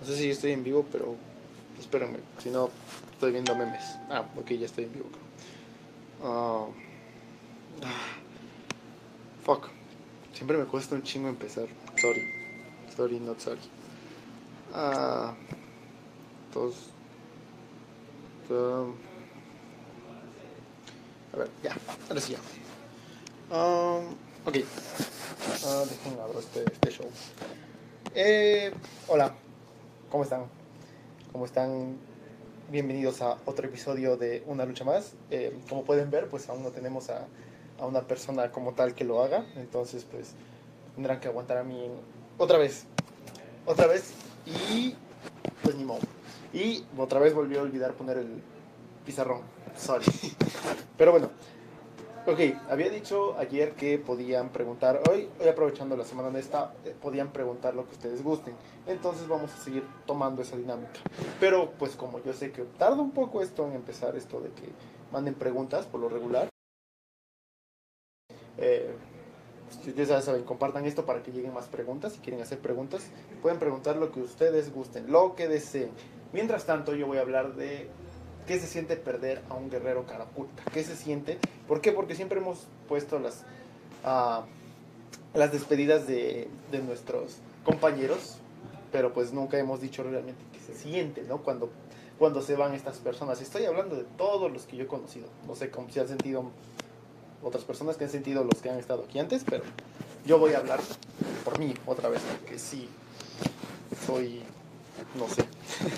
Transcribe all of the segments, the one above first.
No sé si estoy en vivo, pero espérenme, si no estoy viendo memes. Ah, ok, ya estoy en vivo. Ah, fuck. Siempre me cuesta un chingo empezar. Sorry. Sorry, not sorry. Ah, todos. a ver, ya. Ahora sí ya. Um, ok. Uh, dejen abrir este, este show. Eh, hola. ¿Cómo están? ¿Cómo están? Bienvenidos a otro episodio de Una Lucha Más. Eh, como pueden ver, pues aún no tenemos a, a, una persona como tal que lo haga. Entonces, pues tendrán que aguantar a mí otra vez. Otra vez. Y pues ni modo. Y otra vez volví a olvidar poner el pizarrón. Sorry. Pero bueno, Ok, había dicho ayer que podían preguntar, hoy, hoy aprovechando la semana de esta, eh, podían preguntar lo que ustedes gusten. Entonces vamos a seguir tomando esa dinámica. Pero pues como yo sé que tarda un poco esto en empezar esto de que manden preguntas por lo regular. Eh, ustedes ya saben, compartan esto para que lleguen más preguntas. Si quieren hacer preguntas, pueden preguntar lo que ustedes gusten, lo que deseen. Mientras tanto, yo voy a hablar de ¿Qué se siente perder a un guerrero cara oculta? ¿Qué se siente? ¿Por qué? Porque siempre hemos puesto las, uh, las despedidas de, de, nuestros compañeros, pero pues nunca hemos dicho realmente qué se siente, ¿no? Cuando, cuando se van estas personas. Estoy hablando de todos los que yo he conocido. No sé si han sentido otras personas que han sentido los que han estado aquí antes, pero yo voy a hablar por mí otra vez, porque sí, soy, no sé.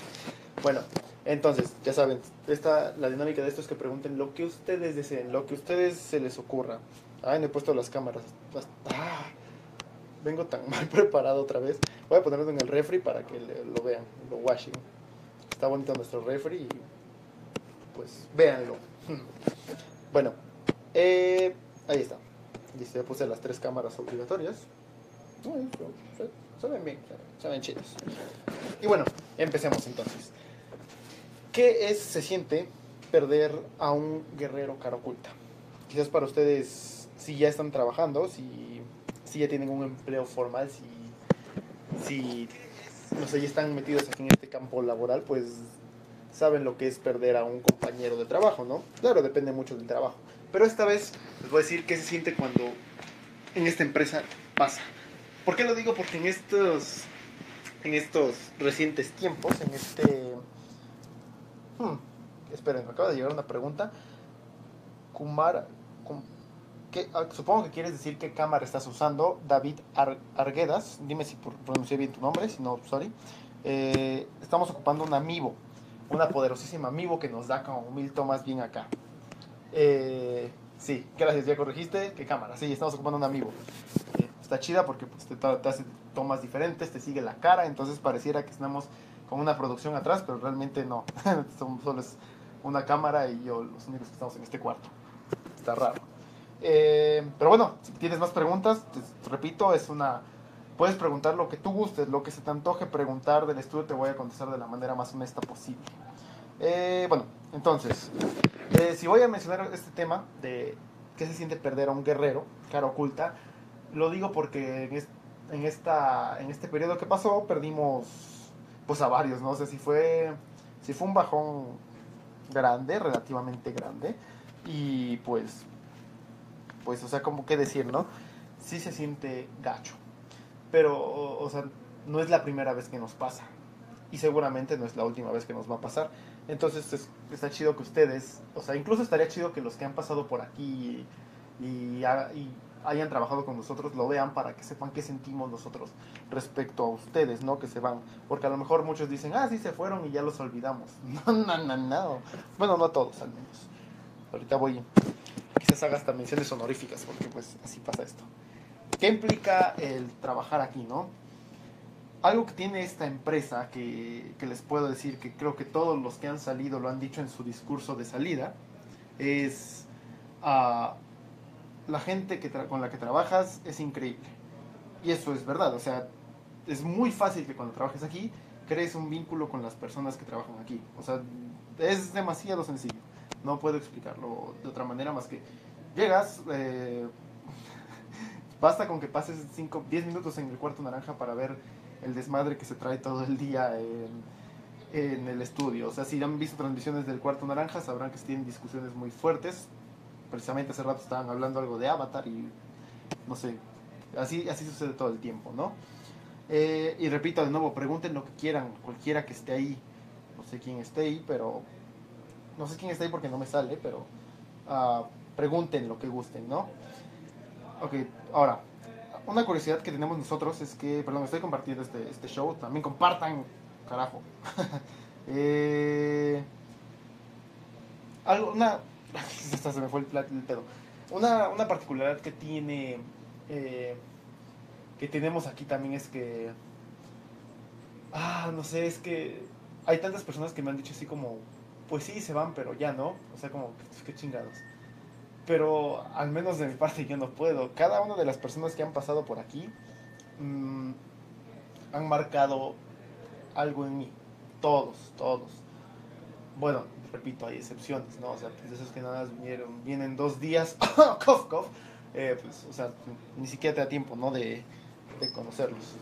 bueno, entonces, ya saben, esta, la dinámica de esto es que pregunten lo que ustedes deseen, lo que ustedes se les ocurra. Ay, no he puesto las cámaras. Ah, vengo tan mal preparado otra vez. Voy a ponerlo en el refri para que lo vean, lo washing. Está bonito nuestro refri y pues véanlo. Bueno, eh, ahí está. Listo, ya puse las tres cámaras obligatorias. Se, se ven bien, se ven chidos. Y bueno, empecemos entonces. ¿Qué es, se siente perder a un guerrero cara oculta? Quizás para ustedes, si ya están trabajando, si, si ya tienen un empleo formal, si, si no sé, ya están metidos aquí en este campo laboral, pues saben lo que es perder a un compañero de trabajo, ¿no? Claro, depende mucho del trabajo. Pero esta vez les voy a decir qué se siente cuando en esta empresa pasa. ¿Por qué lo digo? Porque en estos, en estos recientes tiempos, en este Hmm. Esperen, me acaba de llegar una pregunta. Kumar, ah, supongo que quieres decir qué cámara estás usando. David Arguedas, dime si pronuncié bien tu nombre, si no, sorry. Eh, estamos ocupando un amigo, una poderosísima amigo que nos da como mil tomas bien acá. Eh, sí, gracias, ya corregiste. ¿Qué cámara? Sí, estamos ocupando un amigo. Eh, está chida porque pues, te, te, hace tomas diferentes, te sigue la cara, entonces pareciera que estamos con una producción atrás, pero realmente no. Solo es una cámara y yo los únicos que estamos en este cuarto. Está raro. Eh, pero bueno, si tienes más preguntas, te, repito, es una... Puedes preguntar lo que tú gustes, lo que se te antoje preguntar del estudio, te voy a contestar de la manera más honesta posible. Eh, bueno, entonces, eh, si voy a mencionar este tema de qué se siente perder a un guerrero, cara oculta, lo digo porque en, en, esta, en este periodo que pasó perdimos pues a varios, ¿no? sé si fue, si fue un bajón grande, relativamente grande, y pues, pues, o sea, como que decir, ¿no? Sí se siente gacho, pero, o sea, no es la primera vez que nos pasa, y seguramente no es la última vez que nos va a pasar. Entonces está chido que ustedes, o sea, incluso estaría chido que los que han pasado por aquí y, y hayan trabajado con nosotros lo vean para que sepan qué sentimos nosotros respecto a ustedes, ¿no? Que se van. Porque a lo mejor muchos dicen, ah, sí se fueron y ya los olvidamos. No, no, no, no. Bueno, no todos al menos. Ahorita voy, quizás haga hasta menciones honoríficas porque pues así pasa esto. ¿Qué implica el trabajar aquí, no? Algo que tiene esta empresa que, que les puedo decir que creo que todos los que han salido lo han dicho en su discurso de salida es... Uh, la gente que con la que trabajas es increíble. Y eso es verdad, o sea, es muy fácil que cuando trabajes aquí crees un vínculo con las personas que trabajan aquí. O sea, es demasiado sencillo. No puedo explicarlo de otra manera más que llegas, eh, Basta con que pases 5, 10 minutos en el cuarto naranja para ver el desmadre que se trae todo el día en, en el estudio. O sea, si han visto transmisiones del cuarto naranja, sabrán que tienen discusiones muy fuertes. Precisamente hace rato estaban hablando algo de Avatar y no sé, así, así sucede todo el tiempo, ¿no? Eh, y repito de nuevo, pregunten lo que quieran, cualquiera que esté ahí. No sé quién esté ahí, pero... No sé quién está ahí porque no me sale, pero... ah, pregunten lo que gusten, ¿no? Ok, ahora, una curiosidad que tenemos nosotros es que, perdón, estoy compartiendo este, este show, también compartan, carajo. eh, algo, una, hasta se me fue el, pla- el pedo. Una, una particularidad que tiene, eh, que tenemos aquí también es que, ah, no sé, es que hay tantas personas que me han dicho así como, pues sí, se van, pero ya no, o sea, como, qué chingados pero al menos de mi parte yo no puedo. Cada una de las personas que han pasado por aquí mm, han marcado algo en mí. Todos, todos. Bueno, repito, hay excepciones, ¿no? O sea, pues, de esos que nada más vinieron, vienen dos días, cough, cough, eh, pues, o sea, ni siquiera te da tiempo, ¿no? De, de conocerlos.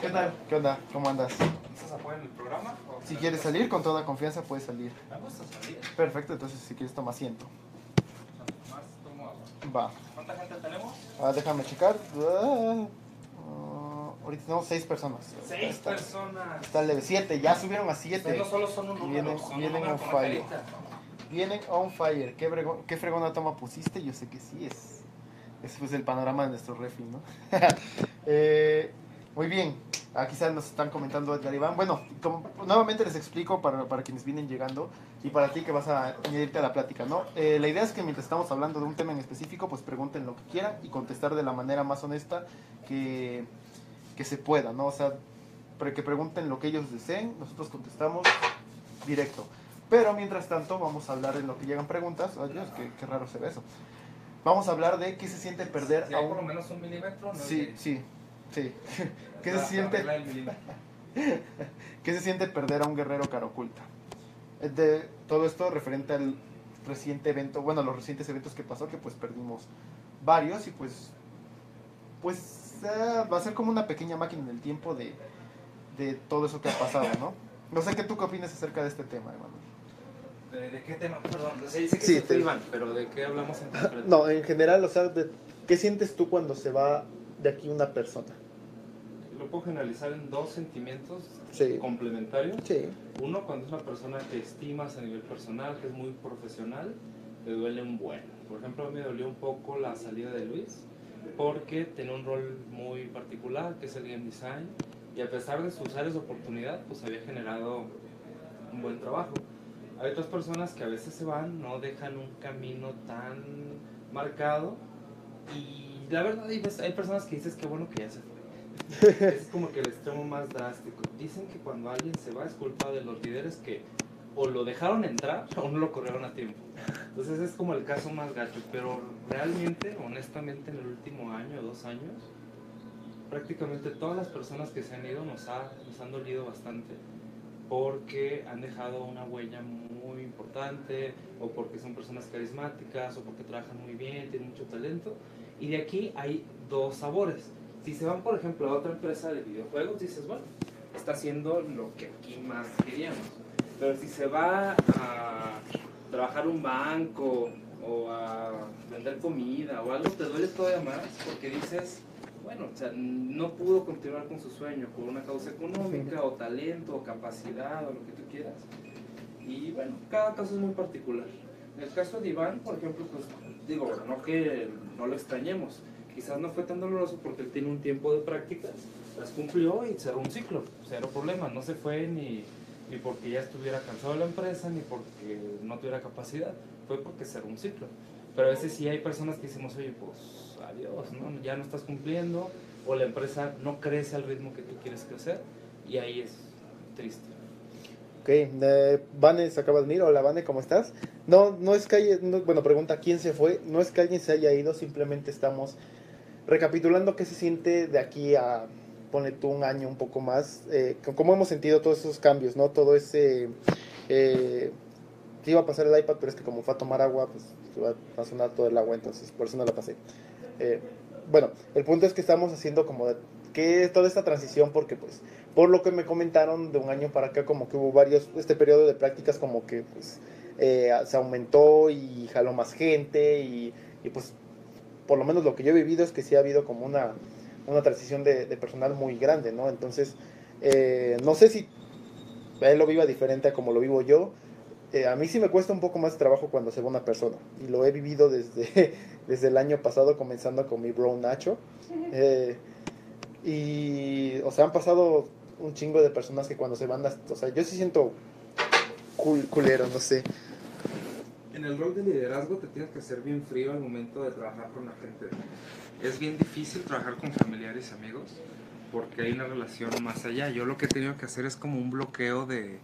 ¿Qué tal? ¿Qué onda? ¿Cómo andas? ¿Estás apoyo en el programa? Si quieres salir, con toda confianza puedes salir. Me gusta salir. Perfecto, entonces si quieres toma asiento. Más tomo agua. Va. ¿Cuánta gente tenemos? Ah, déjame checar. Ah, ahorita tenemos seis personas. Seis está, personas. Está leve. Siete, ya subieron a siete. no solo son un número, Vienen- son vienen on fire. Vienen on fire. ¿Qué, brego- qué fregona toma pusiste? Yo sé que sí es. Ese fue el panorama de nuestro refri, ¿no? Eh, muy bien. Ah, quizás nos están comentando Edgar Iván. Bueno, como, nuevamente les explico para, para quienes vienen llegando y para ti que vas a añadirte a la plática, ¿no? Eh, la idea es que mientras estamos hablando de un tema en específico, pues pregunten lo que quieran y contestar de la manera más honesta que, que se pueda, ¿no? O sea, pre- que pregunten lo que ellos deseen, nosotros contestamos directo. Pero mientras tanto, vamos a hablar en lo que llegan preguntas. Ay, Dios, qué, qué raro se ve eso. Vamos a hablar de qué se siente perder Si a hay por lo un... menos un milímetro, no Sí, sí, sí. ¿Qué se siente? ¿Qué se siente perder a un guerrero cara oculta? Eh, De todo esto referente al reciente evento, bueno, los recientes eventos que pasó, que pues perdimos varios y pues, pues eh, va a ser como una pequeña máquina en el tiempo de, de todo eso que ha pasado, ¿no? No sé qué tú qué opinas acerca de este tema, hermano. ¿De, de qué tema? Perdón, se dice que Sí, se te- fue Iván, pero ¿de qué hablamos en concreto? No, en general, o sea, ¿qué sientes tú cuando se va de aquí una persona? Lo puedo generalizar en dos sentimientos Sí. complementarios. Sí. Uno, cuando es una persona que estimas a nivel personal, que es muy profesional, te duele un buen. Por ejemplo, a mí me dolió un poco la salida de Luis, porque tenía un rol muy particular, que es el game design, y a pesar de sus áreas de oportunidad, pues había generado un buen trabajo. Hay otras personas que a veces se van, no dejan un camino tan marcado, y la verdad hay, personas que dices que bueno que ya se fue. Es como que el extremo más drástico. Dicen que cuando alguien se va es culpa de los líderes que o lo dejaron entrar o no lo corrieron a tiempo. Entonces es como el caso más gacho. Pero realmente, honestamente, en el último año o dos años, prácticamente todas las personas que se han ido nos, ha, nos han dolido bastante porque han dejado una huella muy importante o porque son personas carismáticas o porque trabajan muy bien, tienen mucho talento. Y de aquí hay dos sabores. Si se van, por ejemplo, a otra empresa de videojuegos, dices, bueno, está haciendo lo que aquí más queríamos. Pero si se va a trabajar un banco o a vender comida o algo, te duele todavía más porque dices, bueno, o sea, no pudo continuar con su sueño por una causa económica o talento o capacidad o lo que tú quieras. Y bueno, cada caso es muy particular. En el caso de Iván, por ejemplo, pues digo, no que no lo extrañemos, quizás no fue tan doloroso porque él tiene un tiempo de prácticas, las cumplió y cerró un ciclo, cero problema, no se fue ni, ni porque ya estuviera cansado la empresa, ni porque no tuviera capacidad, fue porque cerró un ciclo. Pero a veces sí hay personas que decimos, oye, pues adiós, ¿no? ya no estás cumpliendo, o la empresa no crece al ritmo que tú quieres crecer, y ahí es triste. Ok, eh, Vane se acaba de unir. Hola, Vane, ¿cómo estás? No, no es que haya, no- bueno, pregunta quién se fue. No es que alguien se haya ido, simplemente estamos recapitulando qué se siente de aquí a, ponle tú un año, un poco más. Eh, cómo hemos sentido todos esos cambios, ¿no? Todo ese. Eh, que iba a pasar el iPad, pero es que como fue a tomar agua, pues iba a sonar todo el agua, entonces por eso no la pasé. Eh, bueno, el punto es que estamos haciendo como de, que toda esta transición porque pues por lo que me comentaron de un año para acá como que hubo varios, este periodo de prácticas como que pues eh, se aumentó y jaló más gente y, y, pues por lo menos lo que yo he vivido es que sí ha habido como una, una transición de, de personal muy grande, ¿no? Entonces, eh, no sé si él lo viva diferente a como lo vivo yo. Eh, a mí sí me cuesta un poco más de trabajo cuando se va una persona. Y lo he vivido desde, desde el año pasado, comenzando con mi bro Nacho. Eh, y, o sea, han pasado un chingo de personas que cuando se van, o sea, yo sí siento cul culero, no sé. En el rol de liderazgo te tienes que ser bien frío al momento de trabajar con la gente. Es bien difícil trabajar con familiares y amigos porque hay una relación más allá. Yo lo que he tenido que hacer es como un bloqueo de,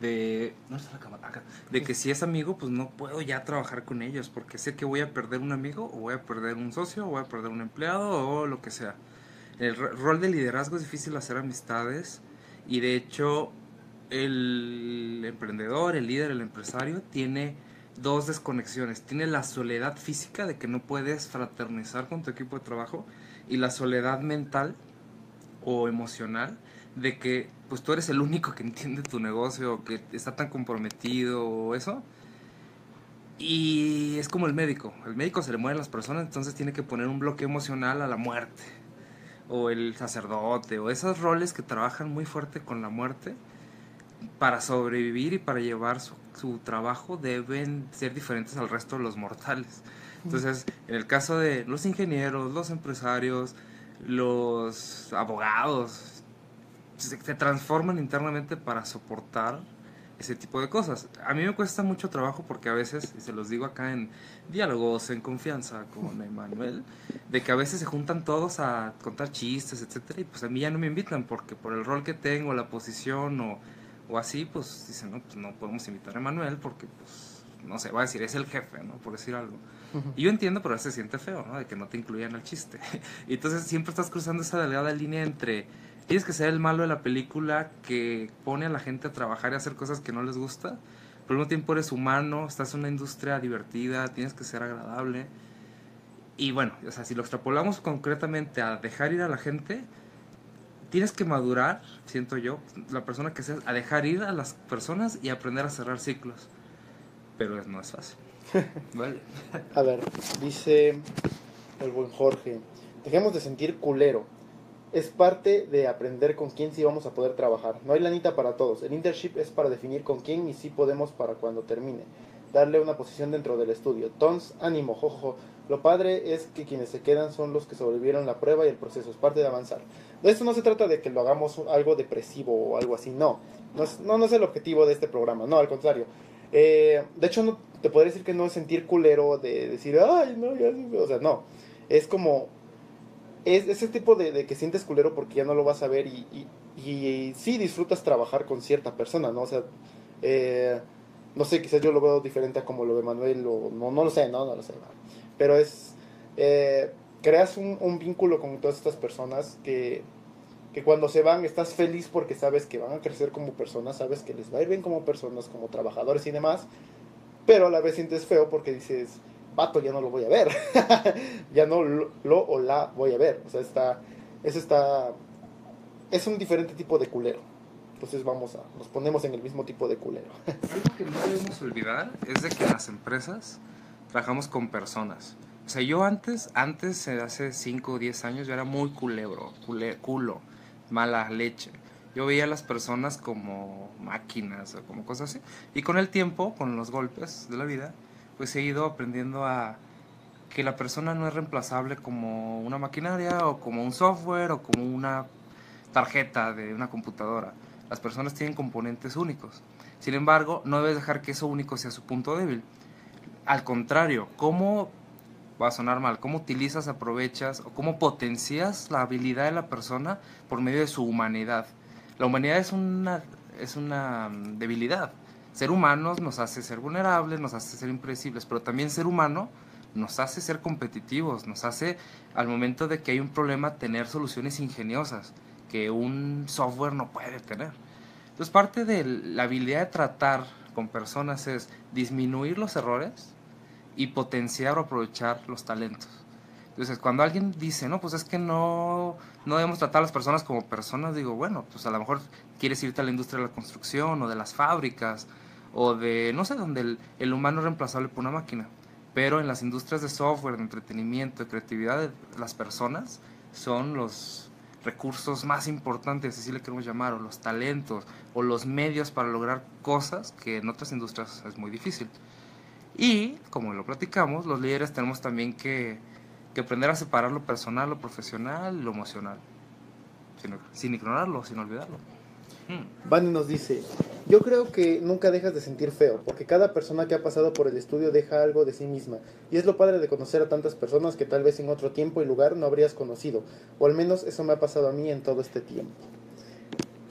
de, no está la cámara, acá, de que si es amigo, pues no puedo ya trabajar con ellos, porque sé que voy a perder un amigo, o voy a perder un socio, o voy a perder un empleado, o lo que sea. El rol de liderazgo es difícil hacer amistades, y de hecho, el emprendedor, el líder, el empresario, tiene dos desconexiones. Tiene la soledad física de que no puedes fraternizar con tu equipo de trabajo, y la soledad mental o emocional de que pues tú eres el único que entiende tu negocio, que está tan comprometido o eso. Y es como el médico, el médico se le mueren las personas, entonces tiene que poner un bloque emocional a la muerte. O el sacerdote, o esos roles que trabajan muy fuerte con la muerte, para sobrevivir y para llevar su, su trabajo deben ser diferentes al resto de los mortales. Entonces, en el caso de los ingenieros, los empresarios, los abogados se, se, transforman internamente para soportar ese tipo de cosas. A mí me cuesta mucho trabajo porque a veces, y se los digo acá en diálogos, en confianza con Emanuel, de que a veces se juntan todos a contar chistes, etcétera, y pues a mí ya no me invitan porque por el rol que tengo, la posición o, o así, pues dicen, no, pues no podemos invitar a Emanuel porque pues no sé, va a decir, es el jefe, ¿no? Por decir algo. Y yo entiendo, pero se siente feo, ¿no? De que no te incluyan el chiste. y entonces siempre estás cruzando esa delgada línea entre tienes que ser el malo de la película que pone a la gente a trabajar y a hacer cosas que no les gusta, pero al mismo tiempo eres humano, estás en una industria divertida, tienes que ser agradable. Y bueno, o sea, si lo extrapolamos concretamente a dejar ir a la gente, tienes que madurar, siento yo, la persona que seas, a dejar ir a las personas y aprender a cerrar ciclos pero no es fácil. vale. A ver, dice el buen Jorge, dejemos de sentir culero. Es parte de aprender con quién sí vamos a poder trabajar. No hay lanita para todos. El internship es para definir con quién y sí podemos para cuando termine. Darle una posición dentro del estudio. Tons, ánimo, jojo. Lo padre es que quienes se quedan son los que sobrevivieron la prueba y el proceso. Es parte de avanzar. De esto no se trata de que lo hagamos algo depresivo o algo así. No. No es, no, no es el objetivo de este programa. No, al contrario eh, de hecho, no, te podría decir que no es sentir culero de decir, ay, no, ya, o sea, no. Es como, es ese tipo de, de, que sientes culero porque ya no lo vas a ver y, y, y, sí disfrutas trabajar con cierta persona, ¿no? O sea, eh, no sé, quizás yo lo veo diferente a como lo ve Manuel, o no, no lo sé, no, no lo sé. Pero es, eh, creas un, un vínculo con todas estas personas que que cuando se van estás feliz porque sabes que van a crecer como personas, sabes que les va a ir bien como personas, como trabajadores y demás, pero a la vez sientes feo porque dices, vato, ya no lo voy a ver, ya no lo, lo, o la voy a ver, o sea, está, eso está, es un diferente tipo de culero. Entonces vamos a, nos ponemos en el mismo tipo de culero. Algo que no debemos olvidar es de que las empresas trabajamos con personas. O sea, yo antes, antes, hace 5 o 10 años, yo era muy culebro, cule, culo mala leche. Yo veía a las personas como máquinas o como cosas así. Y con el tiempo, con los golpes de la vida, pues he ido aprendiendo a que la persona no es reemplazable como una maquinaria o como un software o como una tarjeta de una computadora. Las personas tienen componentes únicos. Sin embargo, no debes dejar que eso único sea su punto débil. Al contrario, ¿cómo va a sonar mal, cómo utilizas, aprovechas o cómo potencias la habilidad de la persona por medio de su humanidad. La humanidad es una, es una mm, debilidad. Ser humanos nos hace ser vulnerables, nos hace ser impredecibles, pero también ser humano nos hace ser competitivos, nos hace al momento de que hay un problema tener soluciones ingeniosas que un software no puede tener. Entonces parte de la habilidad de tratar con personas es disminuir los errores, y potenciar o aprovechar los talentos. Entonces, cuando alguien dice, no, pues es que no, no debemos tratar a las personas como personas, digo, bueno, pues a lo mejor quieres irte a la industria de la construcción o de las fábricas o de, no sé, donde el, el humano es reemplazable por una máquina. Pero en las industrias de software, de entretenimiento, de creatividad, las personas son los recursos más importantes, así le queremos llamar, o los talentos, o los medios para lograr cosas que en otras industrias es muy difícil. Y, como lo platicamos, los líderes tenemos también que, que aprender a separar lo personal, lo profesional y lo emocional, sin, sin ignorarlo, sin olvidarlo. Hmm. Vani nos dice, yo creo que nunca dejas de sentir feo, porque cada persona que ha pasado por el estudio deja algo de sí misma, y es lo padre de conocer a tantas personas que tal vez en otro tiempo y lugar no habrías conocido, o al menos eso me ha pasado a mí en todo este tiempo.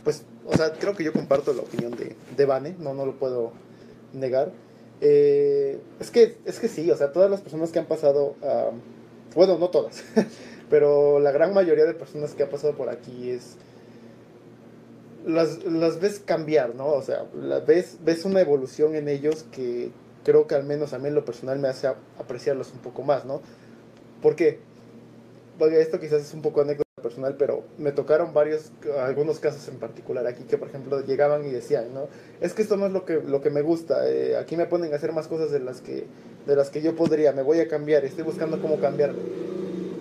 Pues, o sea, creo que yo comparto la opinión de, de Vane, no, no lo puedo negar. Eh, es, que, es que sí, o sea, todas las personas que han pasado, bueno, no todas, pero la gran mayoría de personas que han pasado por aquí es las, las ves cambiar, ¿no? O sea, las ves, ves una evolución en ellos que creo que al menos a mí lo personal me hace apreciarlos un poco más, ¿no? ¿Por qué? Esto quizás es un poco anécdota personal, pero me tocaron varios, algunos casos en particular aquí que, por ejemplo, llegaban y decían, ¿no? Es que esto no es lo que, lo que me gusta, eh, aquí me ponen a hacer más cosas de las que, de las que yo podría, me voy a cambiar, estoy buscando cómo cambiarme.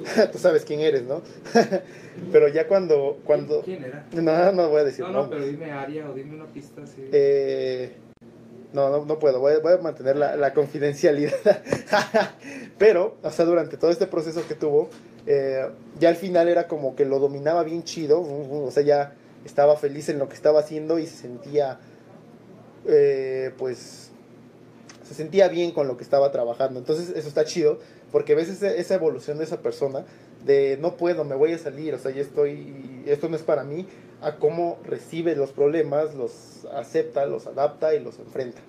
Tú sabes quién eres, ¿no? pero ya cuando, cuando... ¿Quién era? No, no voy a decir No, no, pero dime área o dime una pista así. Eh, no, no, no puedo, voy a, voy a mantener la, la confidencialidad. Pero, o sea, durante todo este proceso que tuvo, eh, ya al final era como que lo dominaba bien chido, o sea, ya estaba feliz en lo que estaba haciendo y se sentía, eh, pues, se sentía bien con lo que estaba trabajando. Entonces, eso está chido, porque ves ese- esa evolución de esa persona, de no puedo, me voy a salir, o sea, ya estoy, esto no es para mí, a cómo recibe los problemas, los acepta, los adapta y los enfrenta.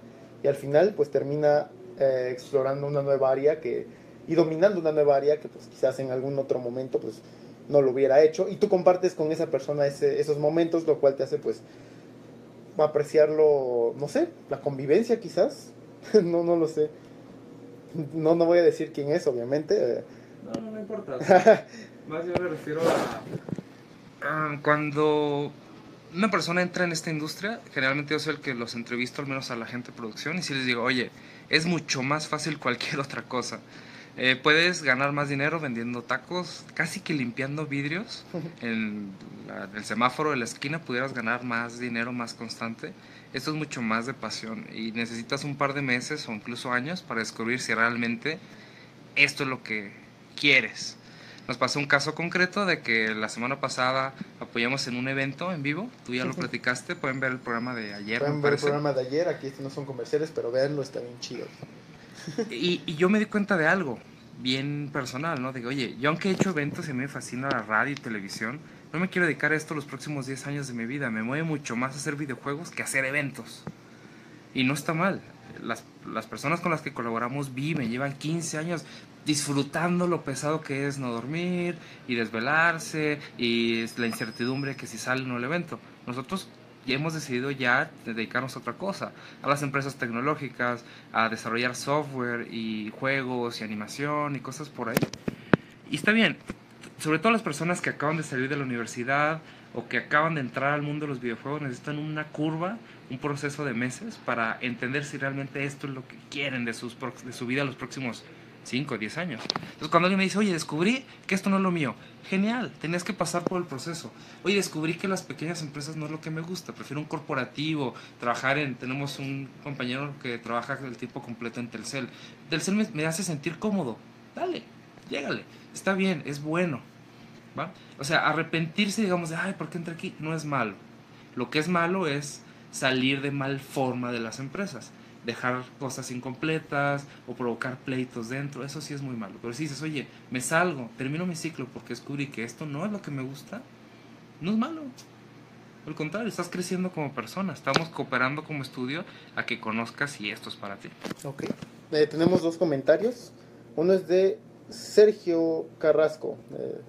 Y al final, pues termina eh, explorando una nueva área que, y dominando una nueva área que pues quizás en algún otro momento pues no lo hubiera hecho. Y tú compartes con esa persona ese- esos momentos, lo cual te hace pues apreciarlo, no sé, la convivencia quizás. no, no lo sé. No, no voy a decir quién es, obviamente. No, no, no importa. más yo me refiero a... Cuando una persona entra en esta industria, generalmente yo soy el que los entrevisto, al menos a la gente de producción, y si les digo, oye, es mucho más fácil cualquier otra cosa. Eh, puedes ganar más dinero vendiendo tacos, casi que limpiando vidrios. En la- el semáforo de la esquina pudieras ganar más dinero más constante. Esto es mucho más de pasión y necesitas un par de meses o incluso años para descubrir si realmente esto es lo que quieres. Nos pasó un caso concreto de que la semana pasada apoyamos en un evento en vivo, tú ya lo platicaste, pueden ver el programa de ayer, Pueden ver el programa de ayer, aquí no son comerciales, pero véanlo, está bien chido. Y, yo me di cuenta de algo bien personal, ¿no? Digo, oye, yo aunque he hecho eventos y a mí me fascina la radio y televisión, no me quiero dedicar a esto los próximos 10 años de mi vida. Me mueve mucho más hacer videojuegos que hacer eventos. Y no está mal. Las, las personas con las que colaboramos viven, llevan 15 años disfrutando lo pesado que es no dormir y desvelarse y la incertidumbre que si sale no el evento. Nosotros ya hemos decidido ya dedicarnos a otra cosa, a las empresas tecnológicas, a desarrollar software y juegos y animación y cosas por ahí. Y está bien, sobre todo las personas que acaban de salir de la universidad o que acaban de entrar al mundo de los videojuegos necesitan una curva, un proceso de meses para entender si realmente esto es lo que quieren de, sus, de su vida los próximos 5 o 10 años. Entonces cuando alguien me dice, oye, descubrí que esto no es lo mío, genial, tenías que pasar por el proceso. Oye, descubrí que las pequeñas empresas no es lo que me gusta, prefiero un corporativo, trabajar en, tenemos un compañero que trabaja el tiempo completo en Telcel. Telcel me, me hace sentir cómodo, dale, llégale, está bien, es bueno. ¿va? O sea, arrepentirse, digamos, de, ay, ¿por qué entré aquí? No es malo. Lo que es malo es salir de mal forma de las empresas, dejar cosas incompletas o provocar pleitos dentro, eso sí es muy malo. Pero si dices, oye, me salgo, termino mi ciclo porque descubrí que esto no es lo que me gusta, no es malo. Al contrario, estás creciendo como persona, estamos cooperando como estudio a que conozcas si esto es para ti. Ok. Eh, tenemos dos comentarios. Uno es de Sergio Carrasco. Eh,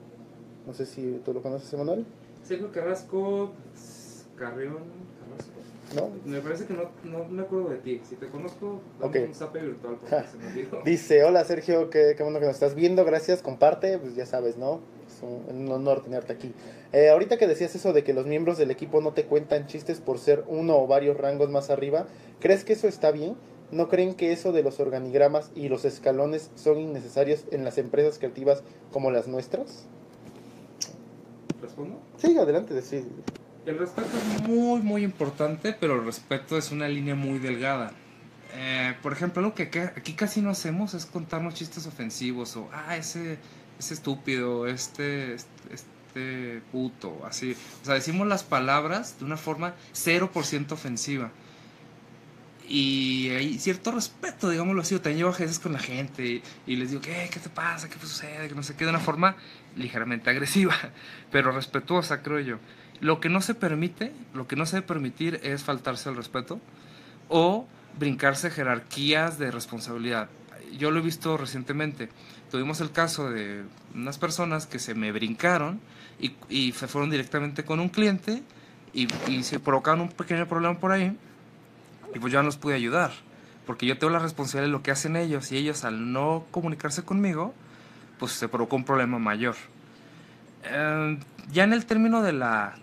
no sé si tú lo conoces, Emanuel. Sergio Carrasco, Carrión, Carrasco. ¿No? Me parece que no, no me acuerdo de ti. Si te conozco, dame Ok. un zape virtual porque se me olvidó. Dice, hola Sergio, qué, qué bueno que nos estás viendo, gracias, comparte, pues ya sabes, ¿no? Es un, un honor tenerte aquí. Eh, ahorita que decías eso de que los miembros del equipo no te cuentan chistes por ser uno o varios rangos más arriba, ¿crees que eso está bien? ¿No creen que eso de los organigramas y los escalones son innecesarios en las empresas creativas como las nuestras? ¿Respondo? Sí, adelante, sí. El respeto es muy, muy importante, pero el respeto es una línea muy delgada. Eh, por ejemplo, algo que aquí casi no hacemos es contarnos chistes ofensivos o, ah, ese, ese estúpido, este, este, este puto, así. O sea, decimos las palabras de una forma 0% ofensiva. Y hay cierto respeto, digámoslo así. Yo también llevo a veces con la gente y, y les digo, ¿qué? ¿Qué te pasa? ¿Qué sucede? Que no sé qué, de una forma ligeramente agresiva, pero respetuosa, creo yo. Lo que no se permite, lo que no se debe permitir es faltarse al respeto o brincarse jerarquías de responsabilidad. Yo lo he visto recientemente. Tuvimos el caso de unas personas que se me brincaron y, se fueron directamente con un cliente y, y se provocaron un pequeño problema por ahí y pues yo no los pude ayudar porque yo tengo la responsabilidad de lo que hacen ellos y ellos al no comunicarse conmigo pues se provocó un problema mayor. Eh, ya en el término de la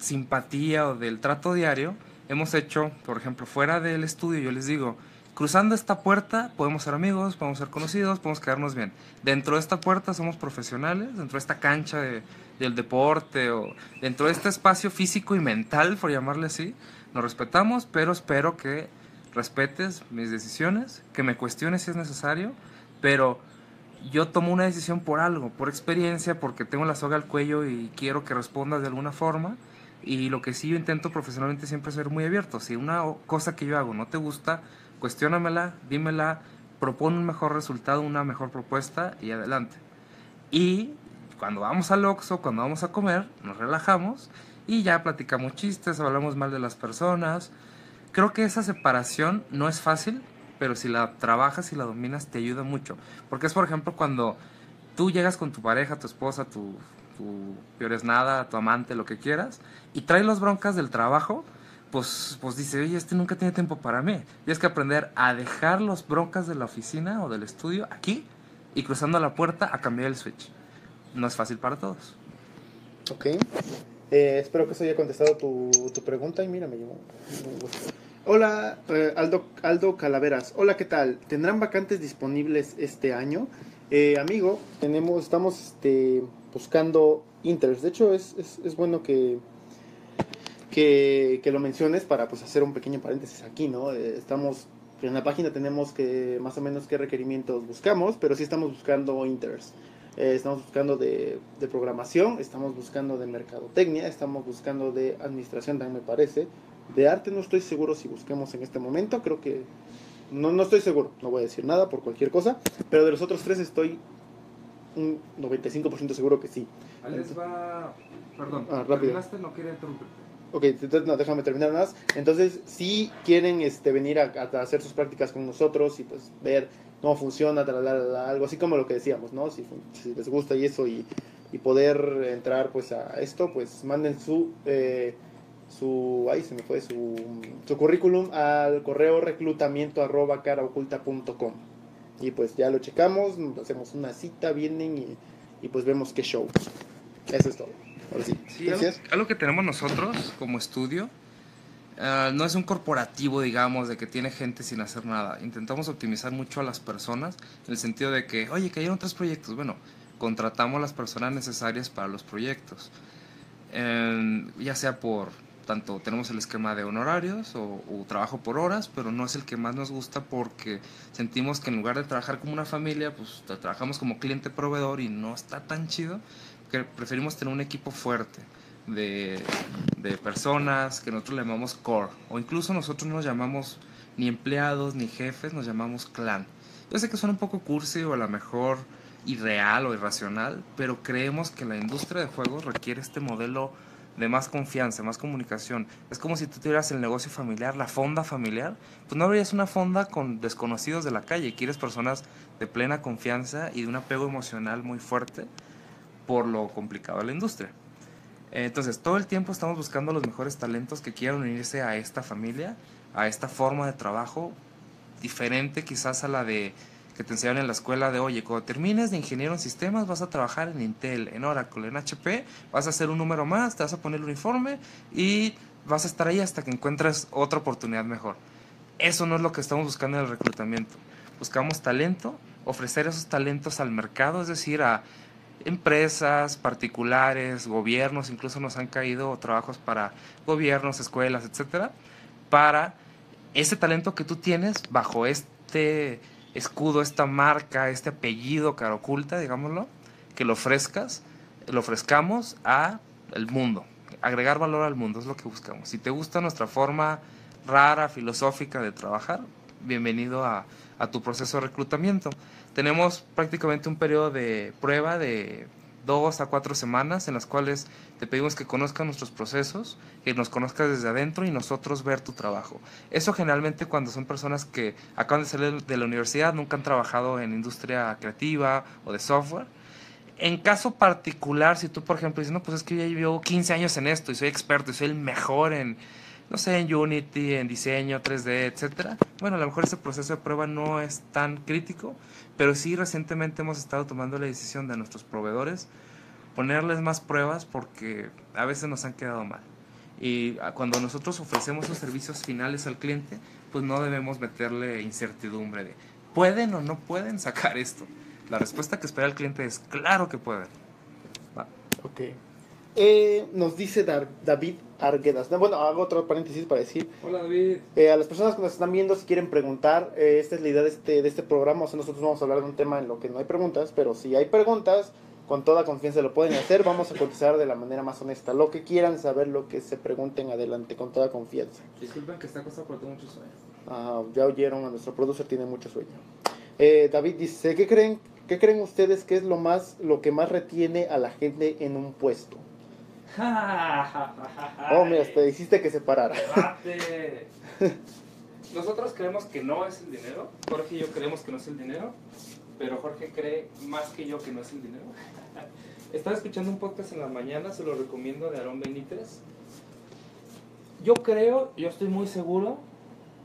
simpatía o del trato diario, hemos hecho, por ejemplo, fuera del estudio, yo les digo, cruzando esta puerta podemos ser amigos, podemos ser conocidos, podemos quedarnos bien. Dentro de esta puerta somos profesionales, dentro de esta cancha de- del deporte o dentro de este espacio físico y mental, por llamarle así, nos respetamos, pero espero que respetes mis decisiones, que me cuestiones si es necesario, pero yo tomo una decisión por algo, por experiencia, porque tengo la soga al cuello y quiero que respondas de alguna forma. Y lo que sí yo intento profesionalmente siempre ser muy abierto. Si una cosa que yo hago no te gusta, cuestiónamela, dímela, propone un mejor resultado, una mejor propuesta y adelante. Y cuando vamos al Oxxo, cuando vamos a comer, nos relajamos y ya platicamos chistes, hablamos mal de las personas. Creo que esa separación no es fácil, pero si la trabajas y la dominas te ayuda mucho. Porque es, por ejemplo, cuando tú llegas con tu pareja, tu esposa, tu, tu peores nada, tu amante, lo que quieras, y traes las broncas del trabajo, pues, pues dice, oye, este nunca tiene tiempo para mí. Tienes que aprender a dejar las broncas de la oficina o del estudio aquí y cruzando la puerta a cambiar el switch. No es fácil para todos. Ok. Eh, espero que eso haya contestado tu, tu pregunta y mira, me llamó. Hola, eh, Aldo, Aldo Calaveras. Hola, ¿qué tal? ¿Tendrán vacantes disponibles este año? Eh, amigo, tenemos, estamos este, buscando inters. De hecho, es, es, es bueno que, que, lo menciones para pues, hacer un pequeño paréntesis aquí, ¿no? Eh, estamos, en la página tenemos que más o menos qué requerimientos buscamos, pero sí estamos buscando inters. Eh, estamos buscando de, de programación, estamos buscando de mercadotecnia, estamos buscando de administración también me parece. De arte no estoy seguro si busquemos en este momento, creo que no, no estoy seguro, no voy a decir nada por cualquier cosa, pero de los otros tres estoy un 95% seguro que sí. Ahí les va... Perdón, Ah, rápido. ¿terminaste? No quería interrumpirte. Ok, entonces no, déjame terminar más. Entonces, si quieren este, venir a, a hacer sus prácticas con nosotros y pues ver cómo funciona, tralala, algo así como lo que decíamos, ¿no? Si, si les gusta y eso y, y poder entrar pues a esto, pues manden su, eh, su, ahí se me fue, su, su currículum al correo reclutamiento arroba caraoculta.com y pues ya lo checamos, hacemos una cita, vienen y, y pues vemos qué show. Eso es todo. Ahora sí. Sí, algo, Gracias. algo que tenemos nosotros como estudio ah, no es un corporativo, digamos, de que tiene gente sin hacer nada. Intentamos optimizar mucho a las personas en el sentido de que, oye, cayeron tres proyectos. Bueno, contratamos las personas necesarias para los proyectos. Eh, ya sea por, tanto tenemos el esquema de honorarios o, trabajo por horas, pero no es el que más nos gusta porque sentimos que en lugar de trabajar como una familia, pues tra- trabajamos como cliente proveedor y no está tan chido que preferimos tener un equipo fuerte de, de personas que nosotros le llamamos core, o incluso nosotros no nos llamamos ni empleados ni jefes, nos llamamos clan. Yo sé que suena un poco cursi o a lo mejor irreal o irracional, pero creemos que la industria de juegos requiere este modelo de más confianza, más comunicación. Es como si tú tuvieras el negocio familiar, la fonda familiar, pues no habrías una fonda con desconocidos de la calle, quieres personas de plena confianza y de un apego emocional muy fuerte por lo complicado de la industria. Eh, Entonces, todo el tiempo estamos buscando los mejores talentos que quieran unirse a esta familia, a esta forma de trabajo diferente quizás a la de que te enseñan en la escuela de, oye, cuando termines de ingeniero en sistemas vas a trabajar en Intel, en Oracle, en HP, vas a hacer un número más, te vas a poner el uniforme y vas a estar ahí hasta que encuentres otra oportunidad mejor. Eso no es lo que estamos buscando en el reclutamiento. Buscamos talento, ofrecer esos talentos al mercado, es decir, a empresas particulares, gobiernos, incluso nos han caído trabajos para gobiernos, escuelas, etcétera, para ese talento que tú tienes bajo este escudo, esta marca, este apellido cara oculta, digámoslo, que lo ofrezcas, lo ofrezcamos a el mundo, agregar valor al mundo es lo que buscamos. Si te gusta nuestra forma rara, filosófica de trabajar, bienvenido a, a tu proceso de reclutamiento. Tenemos prácticamente un periodo de prueba de dos a cuatro semanas en las cuales te pedimos que conozcas nuestros procesos, que nos conozcas desde adentro y nosotros ver tu trabajo. Eso generalmente cuando son personas que acaban de salir de la universidad, nunca han trabajado en industria creativa o de software. En caso particular, si tú, por ejemplo, dices, no, pues es que yo llevo 15 años en esto y soy experto y soy el mejor en, no sé, en Unity, en diseño, 3D, etcétera. Bueno, a lo mejor ese proceso de prueba no es tan crítico, pero sí recientemente hemos estado tomando la decisión de nuestros proveedores ponerles más pruebas porque a veces nos han quedado mal. Y cuando nosotros ofrecemos los servicios finales al cliente, pues no debemos meterle incertidumbre de pueden o no pueden sacar esto. La respuesta que espera el cliente es claro que pueden. Ok. Eh, nos dice David Arguedas. Bueno, hago otro paréntesis para decir. Hola David. eh, a las personas que nos están viendo, si quieren preguntar, eh, esta es la idea de este, de este programa. O sea, nosotros vamos a hablar de un tema en lo que no hay preguntas, pero si hay preguntas, con toda confianza lo pueden hacer. Vamos a contestar de la manera más honesta. Lo que quieran saber, lo que se pregunten adelante, con toda confianza. Disculpen que esta cosa tengo mucho sueño. Ah, ya oyeron, a nuestro producer tiene mucho sueño. Eh, David dice, ¿qué creen, ¿qué creen ustedes que es lo más, lo que más retiene a la gente en un puesto? Oh, mira, te hiciste que se parara. Nosotros creemos que no es el dinero. Jorge y yo creemos que no es el dinero. Pero Jorge cree más que yo que no es el dinero. Estaba escuchando un podcast en la mañana, se lo recomiendo, de Aarón Benítez. Yo creo, yo estoy muy seguro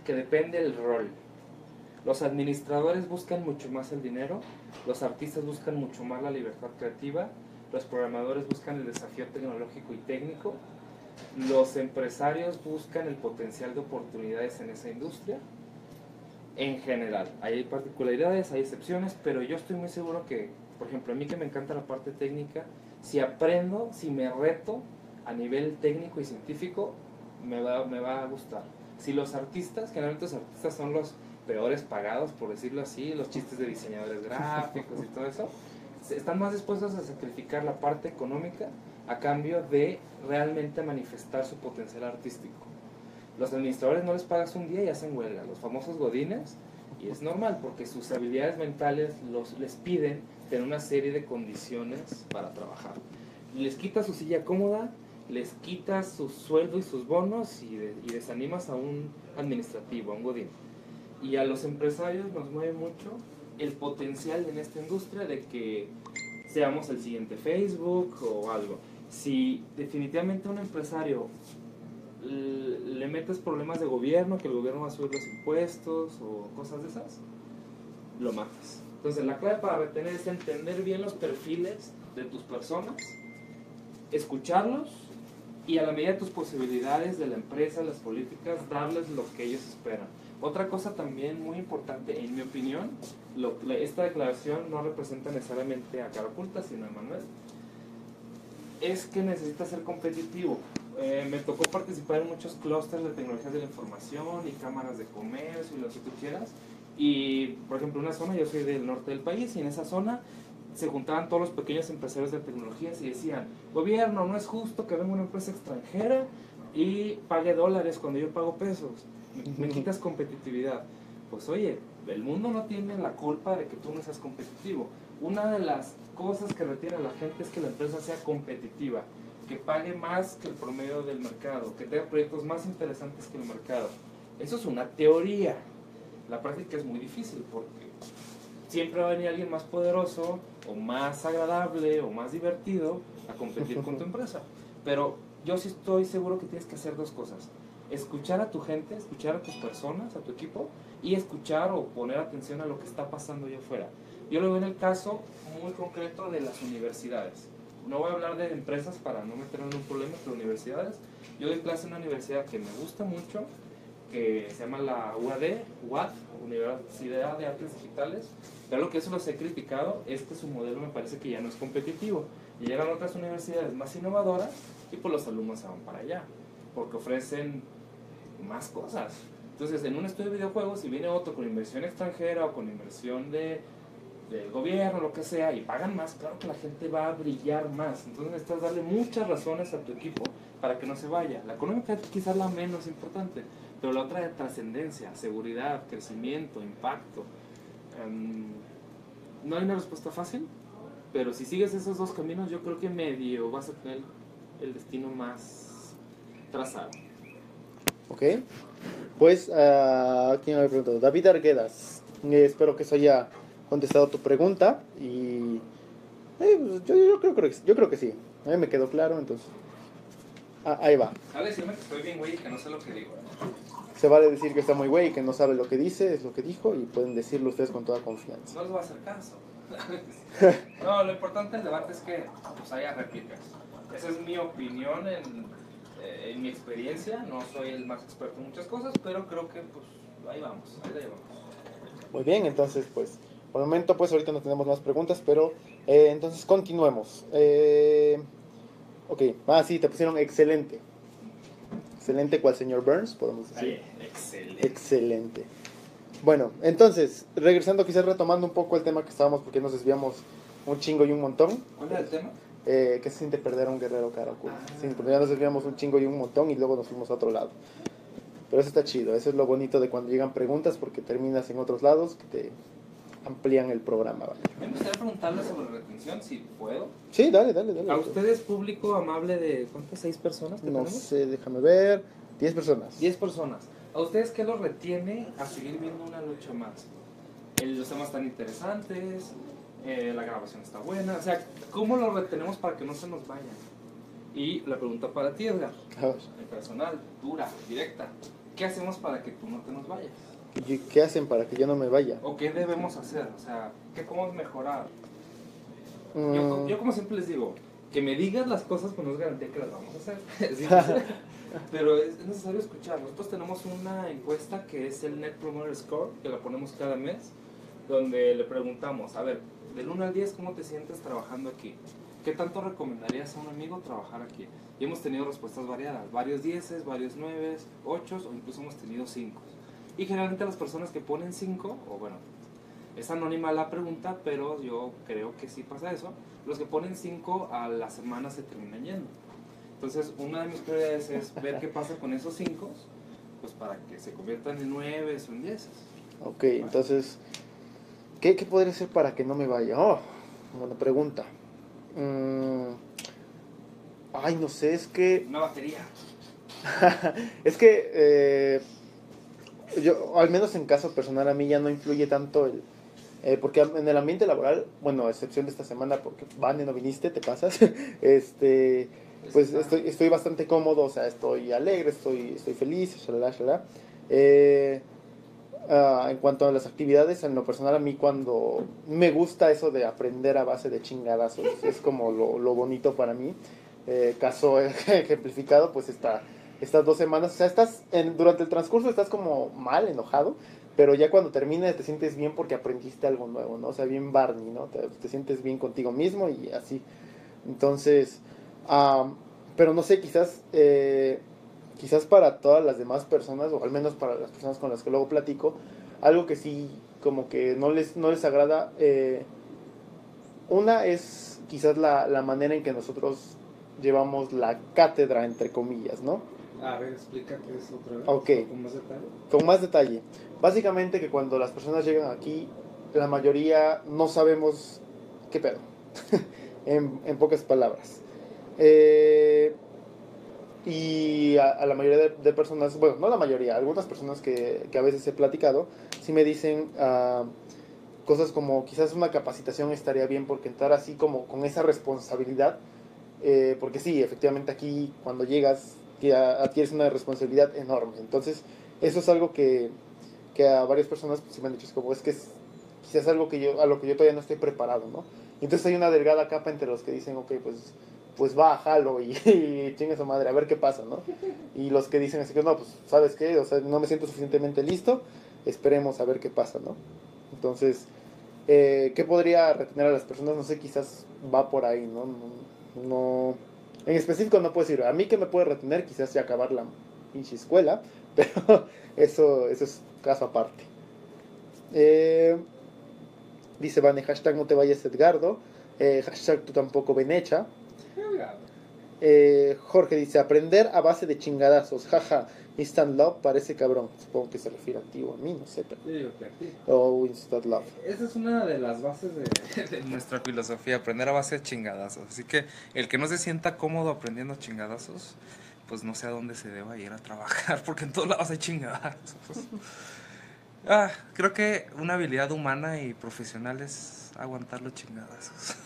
que depende el rol. Los administradores buscan mucho más el dinero, los artistas buscan mucho más la libertad creativa, los programadores buscan el desafío tecnológico y técnico, los empresarios buscan el potencial de oportunidades en esa industria. En general, hay particularidades, hay excepciones, pero yo estoy muy seguro que, por ejemplo, a mí que me encanta la parte técnica, si aprendo, si me reto a nivel técnico y científico, me va, me va a gustar. Si los artistas, generalmente los artistas son los peores pagados, por decirlo así, los chistes de diseñadores gráficos y todo eso, están más dispuestos a sacrificar la parte económica a cambio de realmente manifestar su potencial artístico. Los administradores no les pagas un día y hacen huelga, los famosos godines, y es normal porque sus habilidades mentales los, les piden tener una serie de condiciones para trabajar. Les quitas su silla cómoda, les quitas su sueldo y sus bonos y, de- y desanimas a un administrativo, a un godín. Y a los empresarios nos mueve mucho el potencial en esta industria de que seamos el siguiente Facebook o algo. Si definitivamente un empresario le metes problemas de gobierno, que el gobierno va a subir los impuestos o cosas de esas, lo matas. Entonces la clave para retener es entender bien los perfiles de tus personas, escucharlos y a la medida de tus posibilidades de la empresa, las políticas, darles lo que ellos esperan. Otra cosa también muy importante, en mi opinión, esta declaración no representa necesariamente a cara oculta, sino a Manuel, es que necesitas ser competitivo. Eh, me tocó participar en muchos clústeres de tecnologías de la información y cámaras de comercio y lo que tú quieras. Y, por ejemplo, una zona, yo soy del norte del país, y en esa zona se juntaban todos los pequeños empresarios de tecnologías y decían, gobierno, no es justo que venga una empresa extranjera y pague dólares cuando yo pago pesos. Me, quitas competitividad. Pues oye, el mundo no tiene la culpa de que tú no seas competitivo. Una de las cosas que retiene a la gente es que la empresa sea competitiva, que pague más que el promedio del mercado, que tenga proyectos más interesantes que el mercado. Eso es una teoría. La práctica es muy difícil porque siempre va a venir alguien más poderoso o más agradable o más divertido a competir con tu empresa. Pero yo sí estoy seguro que tienes que hacer dos cosas. Escuchar a tu gente, escuchar a tus personas, a tu equipo, y escuchar o poner atención a lo que está pasando allá afuera. Yo lo veo en el caso muy concreto de las universidades. No voy a hablar de empresas para no meterme en un problema, pero universidades. Yo doy clase en una universidad que me gusta mucho, que se llama la UAD, UAD, Universidad de Artes Digitales. Pero lo que eso los he criticado es que su modelo me parece que ya no es competitivo. Y llegan otras universidades más innovadoras y pues los alumnos se van para allá, porque ofrecen más cosas. Entonces, en un estudio de videojuegos, si viene otro con inversión extranjera o con inversión de, del gobierno, lo que sea, y pagan más, claro que la gente va a brillar más. Entonces, necesitas darle muchas razones a tu equipo para que no se vaya. La económica es quizás la menos importante, pero la otra es trascendencia, seguridad, crecimiento, impacto. Em, no hay una respuesta fácil, pero si sigues esos dos caminos, yo creo que medio vas a tener el destino más trazado. Ok. Pues, uh, ¿quién me preguntado? David Arguedas. Eh, espero que eso haya contestado tu pregunta. Y eh, pues, yo, yo, creo, creo que, yo creo que sí. A mí me quedó claro, entonces. Ah, ahí va. Decirme que estoy bien, güey, y que no sé lo que digo. Se vale decir que está muy güey que no sabe lo que dice, es lo que dijo, y pueden decirlo ustedes con toda confianza. No les voy a hacer caso. no, lo importante del debate es que pues, haya réplicas. Esa es mi opinión en, eh, en mi experiencia. No soy el más experto en muchas cosas, pero creo que pues ahí vamos, ahí la llevamos. Muy bien, entonces pues por el momento pues ahorita no tenemos más preguntas, pero eh, entonces continuemos. Eh, ok, ah sí, te pusieron excelente. Excelente cual señor Burns, podemos decir. Ay, excelente. Excelente. Bueno, entonces, regresando quizás retomando un poco el tema que estábamos, porque nos desviamos un chingo y un montón. ¿Cuál era el tema? Eh, ¿Qué se siente perder a un guerrero cara oculta? Ah. Sí, porque ya nos desviamos un chingo y un montón y luego nos fuimos a otro lado. Pero eso está chido, eso es lo bonito de cuando llegan preguntas porque terminas en otros lados que te amplían el programa. ¿vale? Me gustaría preguntarle sobre retención, si puedo. Sí, dale, dale, dale. ¿A ustedes, público amable de cuántas? ¿Seis personas? que No tenemos? sé, déjame ver. 10 personas. 10 personas. ¿A ustedes qué los retiene a seguir viendo una lucha más? Los temas tan interesantes, eh, la grabación está buena, o sea, ¿cómo los retenemos para que no se nos vayan? Y la pregunta para ti, Edgar, el personal, dura, directa, ¿qué hacemos para que tú no te nos vayas? ¿y ¿Qué hacen para que yo no me vaya? ¿O qué debemos hacer? O sea, ¿qué podemos mejorar? Yo, Mm, yo como siempre les digo, que me digas las cosas pues no es garantía que las vamos a hacer. Sí, Pero es necesario escuchar. Nosotros tenemos una encuesta que es el Net Promoter Score, que la ponemos cada mes, donde le preguntamos, a ver, del 1 al 10, ¿cómo te sientes trabajando aquí? ¿Qué tanto recomendarías a un amigo trabajar aquí? Y hemos tenido respuestas variadas, varios 10, varios 9, 8 o incluso hemos tenido 5. Y generalmente las personas que ponen 5, o bueno, es anónima la pregunta, pero yo creo que sí pasa eso. Los que ponen 5 a la semana se terminan yendo. Entonces, una de mis prioridades es ver qué pasa con esos 5, pues para que se conviertan en 9 o en 10. Ok, entonces, ¿qué, ¿qué podría hacer para que no me vaya? Oh, buena pregunta. Mm, ay, no sé, es que Una batería. Es que eh, yo, al menos en caso personal, a mí ya no influye tanto el... eh, porque en el ambiente laboral, bueno, a excepción de esta semana, porque Van no viniste, te pasas, este, pues estoy, estoy bastante cómodo, o sea, estoy alegre, estoy, estoy feliz, shalala, shalala. Eh, ah, en cuanto a las actividades, en lo personal, a mí cuando me gusta eso de aprender a base de chingadazos, es como lo, lo bonito para mí. Eh, caso ejemplificado, pues está estas dos semanas, o sea, estás en, durante el transcurso estás como mal, enojado, pero ya cuando termina te sientes bien porque aprendiste algo nuevo, ¿no? O sea, bien Barney, ¿no? Te, te sientes bien contigo mismo y así. Entonces, am, pero no sé, quizás, eh, quizás para todas las demás personas, o al menos para las personas con las que luego platico, algo que sí como que no les, no les agrada, eh, una es quizás la, la manera en que nosotros llevamos la cátedra, entre comillas, ¿no? A ver, explica qué es otra vez. Ok. Con más detalle. Con más detalle. Básicamente que cuando las personas llegan aquí, la mayoría no sabemos qué pedo. en, en pocas palabras. Eh, y a, la mayoría de, personas, bueno, no la mayoría, algunas personas que, que a veces he platicado, sí me dicen ah, cosas como quizás una capacitación estaría bien porque entrar así como con esa responsabilidad Eh, porque sí, efectivamente aquí cuando llegas adquieres una responsabilidad enorme. Entonces, eso es algo que, que a varias personas pues, me han dicho, es como, es que es quizás algo que yo, a lo que yo todavía no estoy preparado, ¿no? Entonces hay una delgada capa entre los que dicen, ok, pues, pues va, jalo y, y chinga su madre, a ver qué pasa, ¿no? Y los que dicen así que, no, pues, ¿sabes qué? O sea, no me siento suficientemente listo, esperemos a ver qué pasa, ¿no? Entonces, eh, ¿qué podría retener a las personas? No sé, quizás va por ahí, ¿no? No, en específico no puedo decir, a mí que me puede retener, quizás ya acabar la pinche escuela, pero eso, eso es caso aparte. Eh, dice Vane, hashtag no te vayas Edgardo, eh, hashtag tú tampoco Benecha. Eh, Jorge dice, aprender a base de chingadazos, jaja, instant love parece cabrón. Supongo que se refiere a ti o a mí, no sé. Pero... Yo digo que a ti. O instant love. Esa es una de las bases de, de, nuestra filosofía, aprender a base de chingadazos. Así que el que no se sienta cómodo aprendiendo chingadazos, pues no sé a dónde se deba ir a trabajar, porque en todos lados hay chingadazos. Ah, creo que una habilidad humana y profesional es aguantar los chingadazos.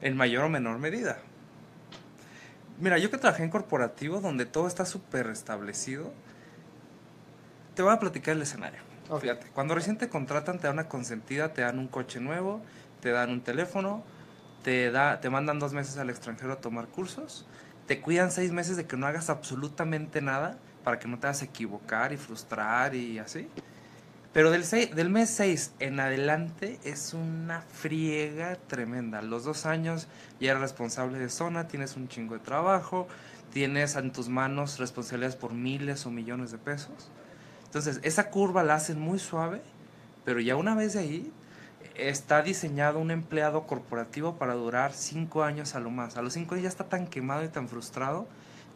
en mayor o menor medida. Mira, yo que trabajé en corporativo donde todo está súper establecido, te voy a platicar el escenario. Fíjate, cuando recién te contratan, te dan una consentida, te dan un coche nuevo, te dan un teléfono, te, da, te mandan dos meses al extranjero a tomar cursos, te cuidan seis meses de que no hagas absolutamente nada para que no te vas a equivocar y frustrar y así. Pero del, mes 6 en adelante es una friega tremenda. Los dos años ya eres responsable de zona, tienes un chingo de trabajo, tienes en tus manos responsabilidades por miles o millones de pesos. Entonces, esa curva la hacen muy suave, pero ya una vez de ahí está diseñado un empleado corporativo para durar cinco años a lo más. A los cinco años ya está tan quemado y tan frustrado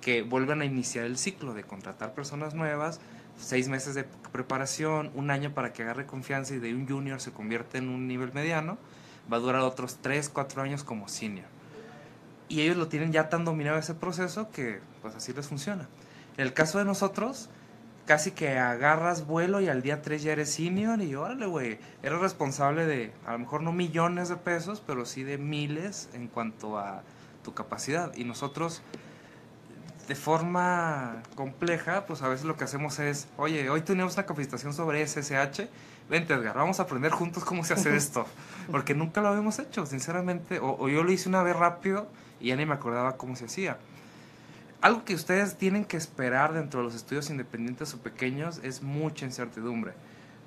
que vuelven a iniciar el ciclo de contratar personas nuevas, seis meses de preparación, un año para que agarre confianza y de un junior se convierte en un nivel mediano, va a durar otros tres, cuatro años como senior. Y ellos lo tienen ya tan dominado ese proceso que pues así les funciona. En el caso de nosotros, casi que agarras vuelo y al día 3 ya eres senior y órale, güey, eres responsable de a lo mejor no millones de pesos, pero sí de miles en cuanto a tu capacidad. Y nosotros de forma compleja, pues a veces lo que hacemos es, oye, hoy tenemos una capacitación sobre SSH, vente Edgar, vamos a aprender juntos cómo se hace esto, porque nunca lo habíamos hecho, sinceramente, o, yo lo hice una vez rápido y ya ni me acordaba cómo se hacía. Algo que ustedes tienen que esperar dentro de los estudios independientes o pequeños es mucha incertidumbre.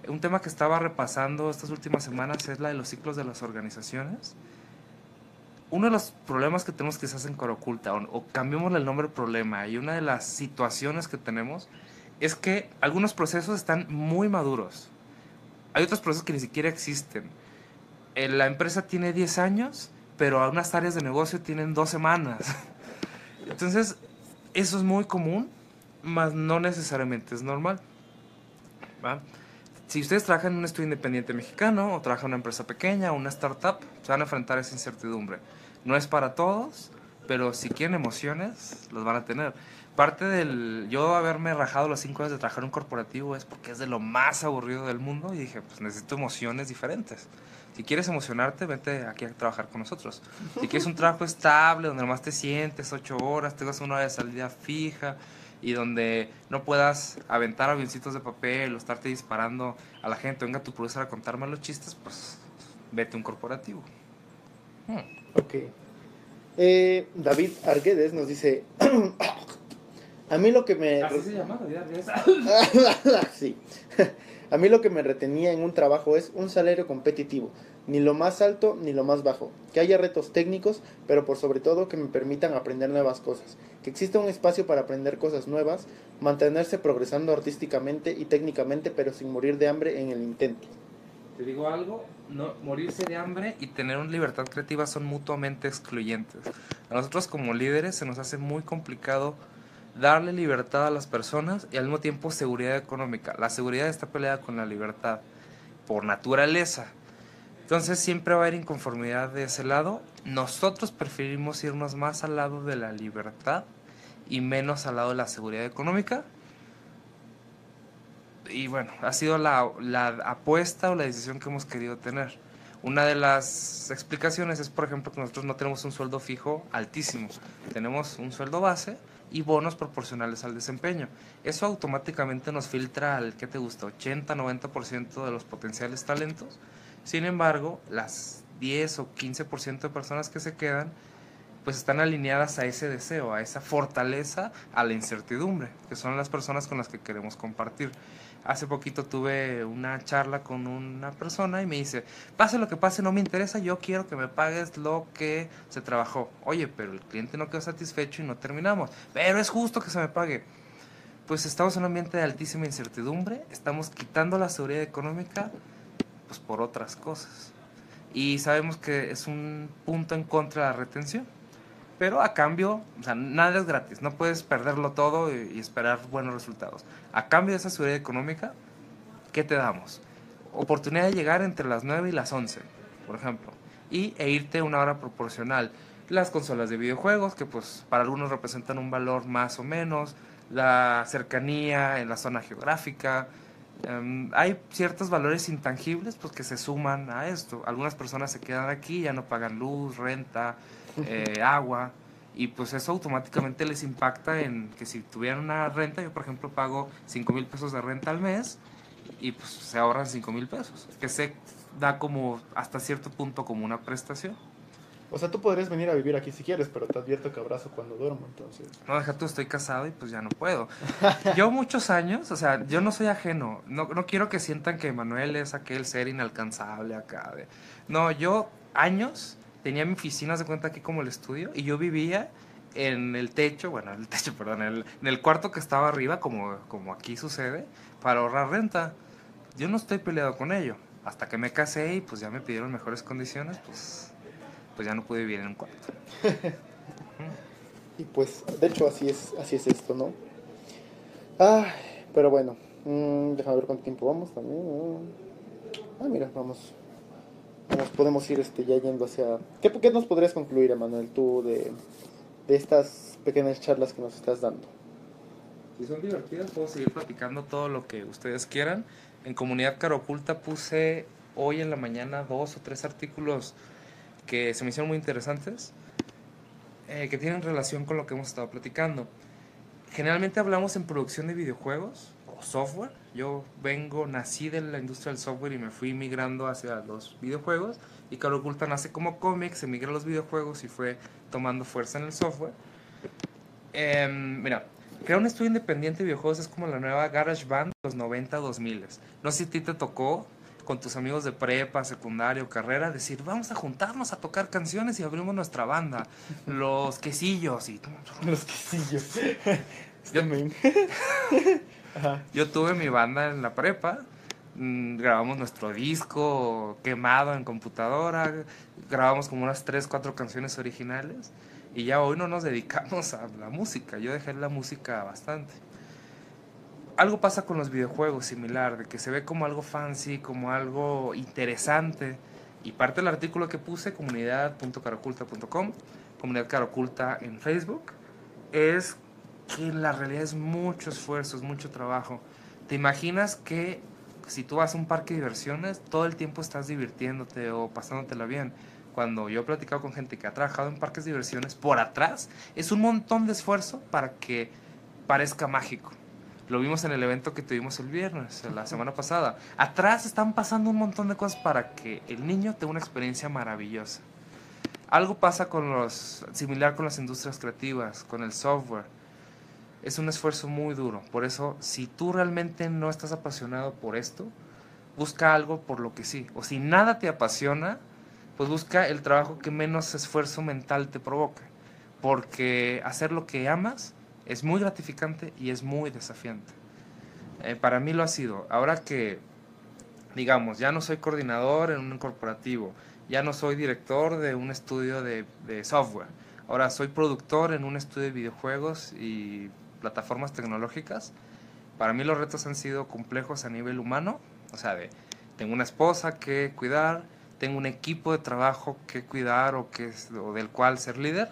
Un tema que estaba repasando estas últimas semanas es la de los ciclos de las organizaciones uno de los problemas que tenemos que se hacen con oculta, o, o cambiemos el nombre problema, y una de las situaciones que tenemos es que algunos procesos están muy maduros. Hay otros procesos que ni siquiera existen. Eh, la empresa tiene 10 años, pero algunas áreas de negocio tienen dos semanas. Entonces, eso es muy común, mas no necesariamente es normal. Si ustedes trabajan en un estudio independiente mexicano o trabajan en una empresa pequeña o una startup, se van a enfrentar a esa incertidumbre. No es para todos, pero si quieren emociones, los van a tener. Parte del yo haberme rajado los cinco años de trabajar en un corporativo es porque es de lo más aburrido del mundo y dije, pues necesito emociones diferentes. Si quieres emocionarte, vete aquí a trabajar con nosotros. Si quieres un trabajo estable, donde nomás te sientes ocho horas, tengas una hora de salida fija y donde no puedas aventar avioncitos de papel o estarte disparando a la gente, venga tu profesor a contarme los chistes, pues vete a un corporativo. Hmm. Ok. Eh, David Arguedes nos dice, a mí lo que me... Así se llama, David Arguedes. sí. A mí lo que me retenía en un trabajo es un salario competitivo, ni lo más alto ni lo más bajo, que haya retos técnicos, pero por sobre todo que me permitan aprender nuevas cosas, que exista un espacio para aprender cosas nuevas, mantenerse progresando artísticamente y técnicamente, pero sin morir de hambre en el intento. Te digo algo, no, morirse de hambre y tener una libertad creativa son mutuamente excluyentes. A nosotros como líderes se nos hace muy complicado darle libertad a las personas y al mismo tiempo seguridad económica. La seguridad está peleada con la libertad por naturaleza. Entonces siempre va a haber inconformidad de ese lado. Nosotros preferimos irnos más al lado de la libertad y menos al lado de la seguridad económica y bueno, ha sido la, la, apuesta o la decisión que hemos querido tener. Una de las explicaciones es, por ejemplo, que nosotros no tenemos un sueldo fijo altísimo. Tenemos un sueldo base y bonos proporcionales al desempeño. Eso automáticamente nos filtra al, ¿qué te gusta? 80-90% de los potenciales talentos. Sin embargo, las 10 o 15% de personas que se quedan, pues están alineadas a ese deseo, a esa fortaleza, a la incertidumbre, que son las personas con las que queremos compartir. Hace poquito tuve una charla con una persona y me dice, pase lo que pase, no me interesa, yo quiero que me pagues lo que se trabajó. Oye, pero el cliente no quedó satisfecho y no terminamos. Pero es justo que se me pague. Pues estamos en un ambiente de altísima incertidumbre, estamos quitando la seguridad económica pues por otras cosas. Y sabemos que es un punto en contra de la retención. Pero a cambio, o sea, nada es gratis, no puedes perderlo todo y, esperar buenos resultados. A cambio de esa seguridad económica, ¿qué te damos? Oportunidad de llegar entre las 9 y las 11, por ejemplo, y, e irte una hora proporcional. Las consolas de videojuegos, que pues para algunos representan un valor más o menos, la cercanía en la zona geográfica, em, hay ciertos valores intangibles pues, que se suman a esto. Algunas personas se quedan aquí, ya no pagan luz, renta, eh, agua, y pues eso automáticamente les impacta en que si tuvieran una renta, yo por ejemplo pago 5 mil pesos de renta al mes y pues se ahorran 5 mil pesos, que se da como hasta cierto punto como una prestación. O sea, tú podrías venir a vivir aquí si quieres, pero te advierto que abrazo cuando duermo, entonces. No, deja tú, estoy casado y pues ya no puedo. yo muchos años, o sea, yo no soy ajeno. No, no quiero que sientan que Manuel es aquel ser inalcanzable acá. De... No, yo años tenía mi oficina, de cuenta aquí como el estudio, y yo vivía en el techo, bueno, en el techo, perdón, en el, cuarto que estaba arriba, como, como aquí sucede, para ahorrar renta. Yo no estoy peleado con ello. Hasta que me casé y pues ya me pidieron mejores condiciones, pues, pues ya no pude vivir en un cuarto. y pues, de hecho, así es, así es esto, ¿no? Ah, pero bueno, mm, déjame ver cuánto tiempo vamos también. Ah, mira, vamos podemos ir este, ya yendo hacia... ¿Qué, ¿Qué, nos podrías concluir, Emanuel, tú de, de estas pequeñas charlas que nos estás dando? Si son divertidas, puedo seguir platicando todo lo que ustedes quieran. En Comunidad Caroculta puse hoy en la mañana dos o tres artículos que se me hicieron muy interesantes, eh, que tienen relación con lo que hemos estado platicando. Generalmente hablamos en producción de videojuegos, software. Yo vengo, nací de la industria del software y me fui migrando hacia los videojuegos. Y Caro Oculta nace como cómic, se migra a los videojuegos y fue tomando fuerza en el software. Em, mira, crear un estudio independiente de videojuegos es como la nueva Garage Band de los 90-2000. No sé si a ti te tocó con tus amigos de prepa, secundario, carrera, decir, vamos a juntarnos a tocar canciones y abrimos nuestra banda. Los quesillos y... Los quesillos. Yo tuve mi banda en la prepa, mm, grabamos nuestro disco quemado en computadora, grabamos como unas 3, 4 canciones originales y ya hoy no nos dedicamos a la música, yo dejé la música bastante. Algo pasa con los videojuegos similar, de que se ve como algo fancy, como algo interesante. Y parte del artículo que puse, comunidad.caroculta.com, comunidad caroculta en Facebook, es que la realidad es mucho esfuerzo, es mucho trabajo. ¿Te imaginas que si tú vas a un parque de diversiones, todo el tiempo estás divirtiéndote o pasándotela bien? Cuando yo he platicado con gente que ha trabajado en parques de diversiones, por atrás es un montón de esfuerzo para que parezca mágico. Lo vimos en el evento que tuvimos el viernes, la semana pasada. Atrás están pasando un montón de cosas para que el niño tenga una experiencia maravillosa. Algo pasa con los, similar con las industrias creativas, con el software es un esfuerzo muy duro. Por eso, si tú realmente no estás apasionado por esto, busca algo por lo que sí. O si nada te apasiona, pues busca el trabajo que menos esfuerzo mental te provoque. Porque hacer lo que amas es muy gratificante y es muy desafiante. Eh, para mí lo ha sido. Ahora que, digamos, ya no soy coordinador en un corporativo, ya no soy director de un estudio de, de software, ahora soy productor en un estudio de videojuegos y plataformas tecnológicas, para mí los retos han sido complejos a nivel humano, o sea, de, tengo una esposa que cuidar, tengo un equipo de trabajo que cuidar o, que, del cual ser líder,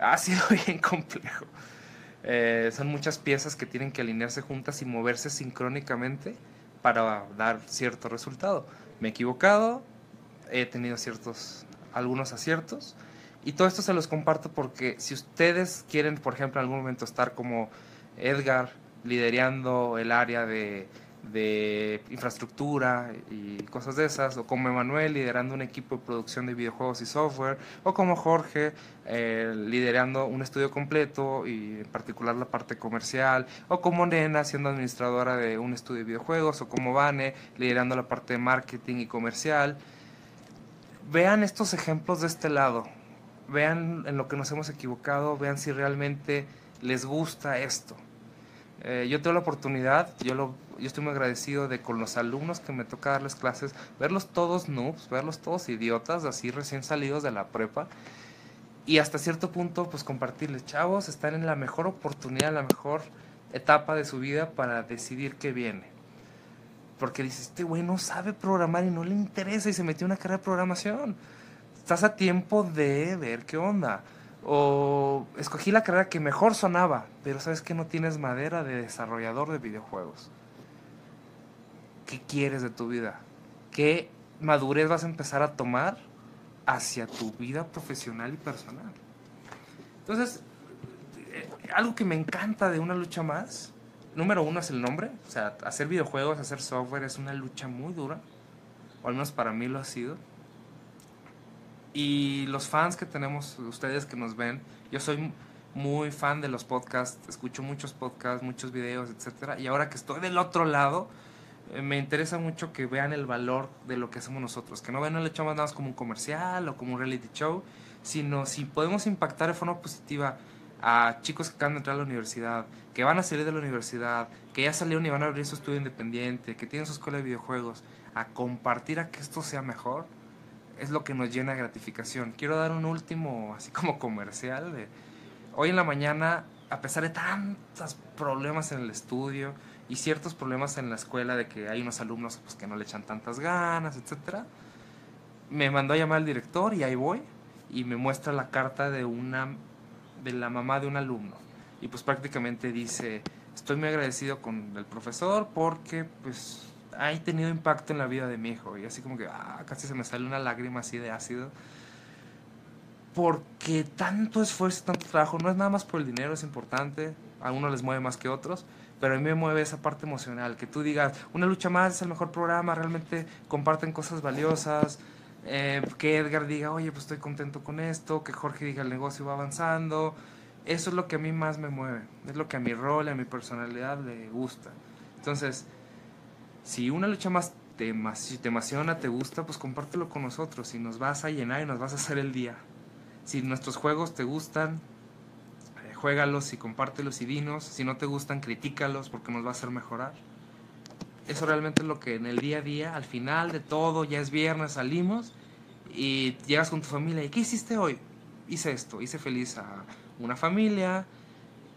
ha sido bien complejo. Eh, son muchas piezas que tienen que alinearse juntas y moverse sincrónicamente para dar cierto resultado. Me he equivocado, he tenido ciertos, algunos aciertos. Y todo esto se los comparto porque si ustedes quieren, por ejemplo, en algún momento estar como Edgar, liderando el área de infraestructura y cosas de esas, o como Emanuel liderando un equipo de producción de videojuegos y software, o como Jorge eh, liderando un estudio completo y en particular la parte comercial, o como Nena siendo administradora de un estudio de videojuegos, o como Vane liderando la parte de marketing y comercial. Vean estos ejemplos de este lado, vean en lo que nos hemos equivocado, vean si realmente les gusta esto. Eh, yo tengo la oportunidad, yo lo yo estoy muy agradecido de con los alumnos que me toca darles clases, verlos todos noobs, verlos todos idiotas, así recién salidos de la prepa. Y hasta cierto punto, pues compartirles, chavos, están en la mejor oportunidad, la mejor etapa de su vida para decidir qué viene. Porque dices, este güey no sabe programar y no le interesa y se metió en una carrera de programación. Estás a tiempo de ver qué onda. O escogí la carrera que mejor sonaba, pero sabes que no tienes madera de desarrollador de videojuegos qué quieres de tu vida, qué madurez vas a empezar a tomar hacia tu vida profesional y personal. Entonces, eh, algo que me encanta de una lucha más, número uno es el nombre, o sea, hacer videojuegos, hacer software es una lucha muy dura, o al menos para mí lo ha sido. Y los fans que tenemos, ustedes que nos ven, yo soy muy fan de los podcasts, escucho muchos podcasts, muchos videos, etc. Y ahora que estoy del otro lado, eh, me interesa mucho que vean el valor de lo que hacemos nosotros, que no vean el hecho nada más como un comercial o como un reality show, sino si podemos impactar de forma positiva a chicos que acaban de entrar a la universidad, que van a salir de la universidad, que ya salieron y van a abrir su estudio independiente, que tienen su escuela de videojuegos, a compartir a que esto sea mejor, es lo que nos llena de gratificación. Quiero dar un último, así como comercial, hoy en la mañana, a pesar de tantos problemas en el estudio, y ciertos problemas en la escuela de que hay unos alumnos pues, que no le echan tantas ganas, etcétera. Me mandó a llamar al director y ahí voy y me muestra la carta de una de la mamá de un alumno y pues prácticamente dice estoy muy agradecido con el profesor porque pues ha tenido impacto en la vida de mi hijo y así como que ah, casi se me sale una lágrima así de ácido. Porque tanto esfuerzo tanto trabajo no es nada más por el dinero es importante. A uno les mueve más que otros pero a mí me mueve esa parte emocional, que tú digas, una lucha más es el mejor programa, realmente comparten cosas valiosas, eh, que Edgar diga, oye, pues estoy contento con esto, que Jorge diga, el negocio va avanzando, eso es lo que a mí más me mueve, es lo que a mi rol, a mi personalidad le gusta. Entonces, si una lucha más te, te emociona, te gusta, pues compártelo con nosotros y nos vas a llenar y nos vas a hacer el día. Si nuestros juegos te gustan, juégalos y compártelos y dinos. Si no te gustan, critícalos porque nos va a hacer mejorar. Eso realmente es lo que en el día a día, al final de todo, ya es viernes, salimos y llegas con tu familia. ¿Y qué hiciste hoy? Hice esto, hice feliz a una familia,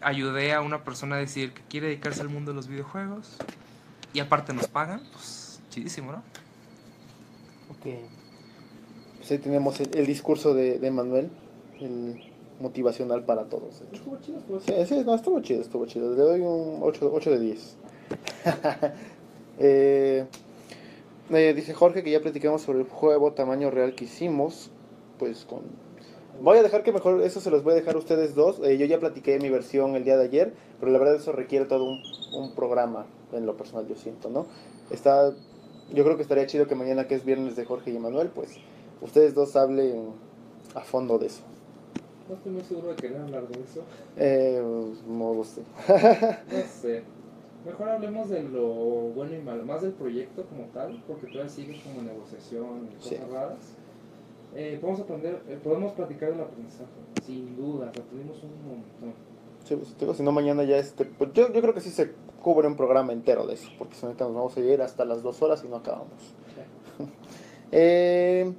ayudé a una persona a decir que quiere dedicarse al mundo de los videojuegos y aparte nos pagan, pues chidísimo, ¿no? Ok. Pues ahí tenemos el, discurso de, de Manuel, el motivacional para todos. Estuvo chido, estuvo chido. Sí, no, estuvo chido, estuvo chido. Le doy un 8, 8 de 10. eh, eh, dice Jorge que ya platicamos sobre el juego tamaño real que hicimos. Pues con. Voy a dejar que mejor eso se los voy a dejar a ustedes dos. Eh, yo ya platiqué mi versión el día de ayer, pero la verdad eso requiere todo un, un programa en lo personal, yo siento, ¿no? Está, yo creo que estaría chido que mañana que es viernes de Jorge y Manuel, pues ustedes dos hablen a fondo de eso. No estoy muy seguro de querer hablar de eso. Eh, no lo sé. no sé. Mejor hablemos de lo bueno y malo, más del proyecto como tal, porque todavía sigue como negociación y cosas raras. Eh, podemos aprender, eh, podemos platicar del aprendizaje, sin duda, aprendimos un montón. Sí, pues, digo, si no mañana ya este, pues yo, yo creo que sí se cubre un programa entero de eso, porque si no nos vamos a ir hasta las dos horas y no acabamos. eh,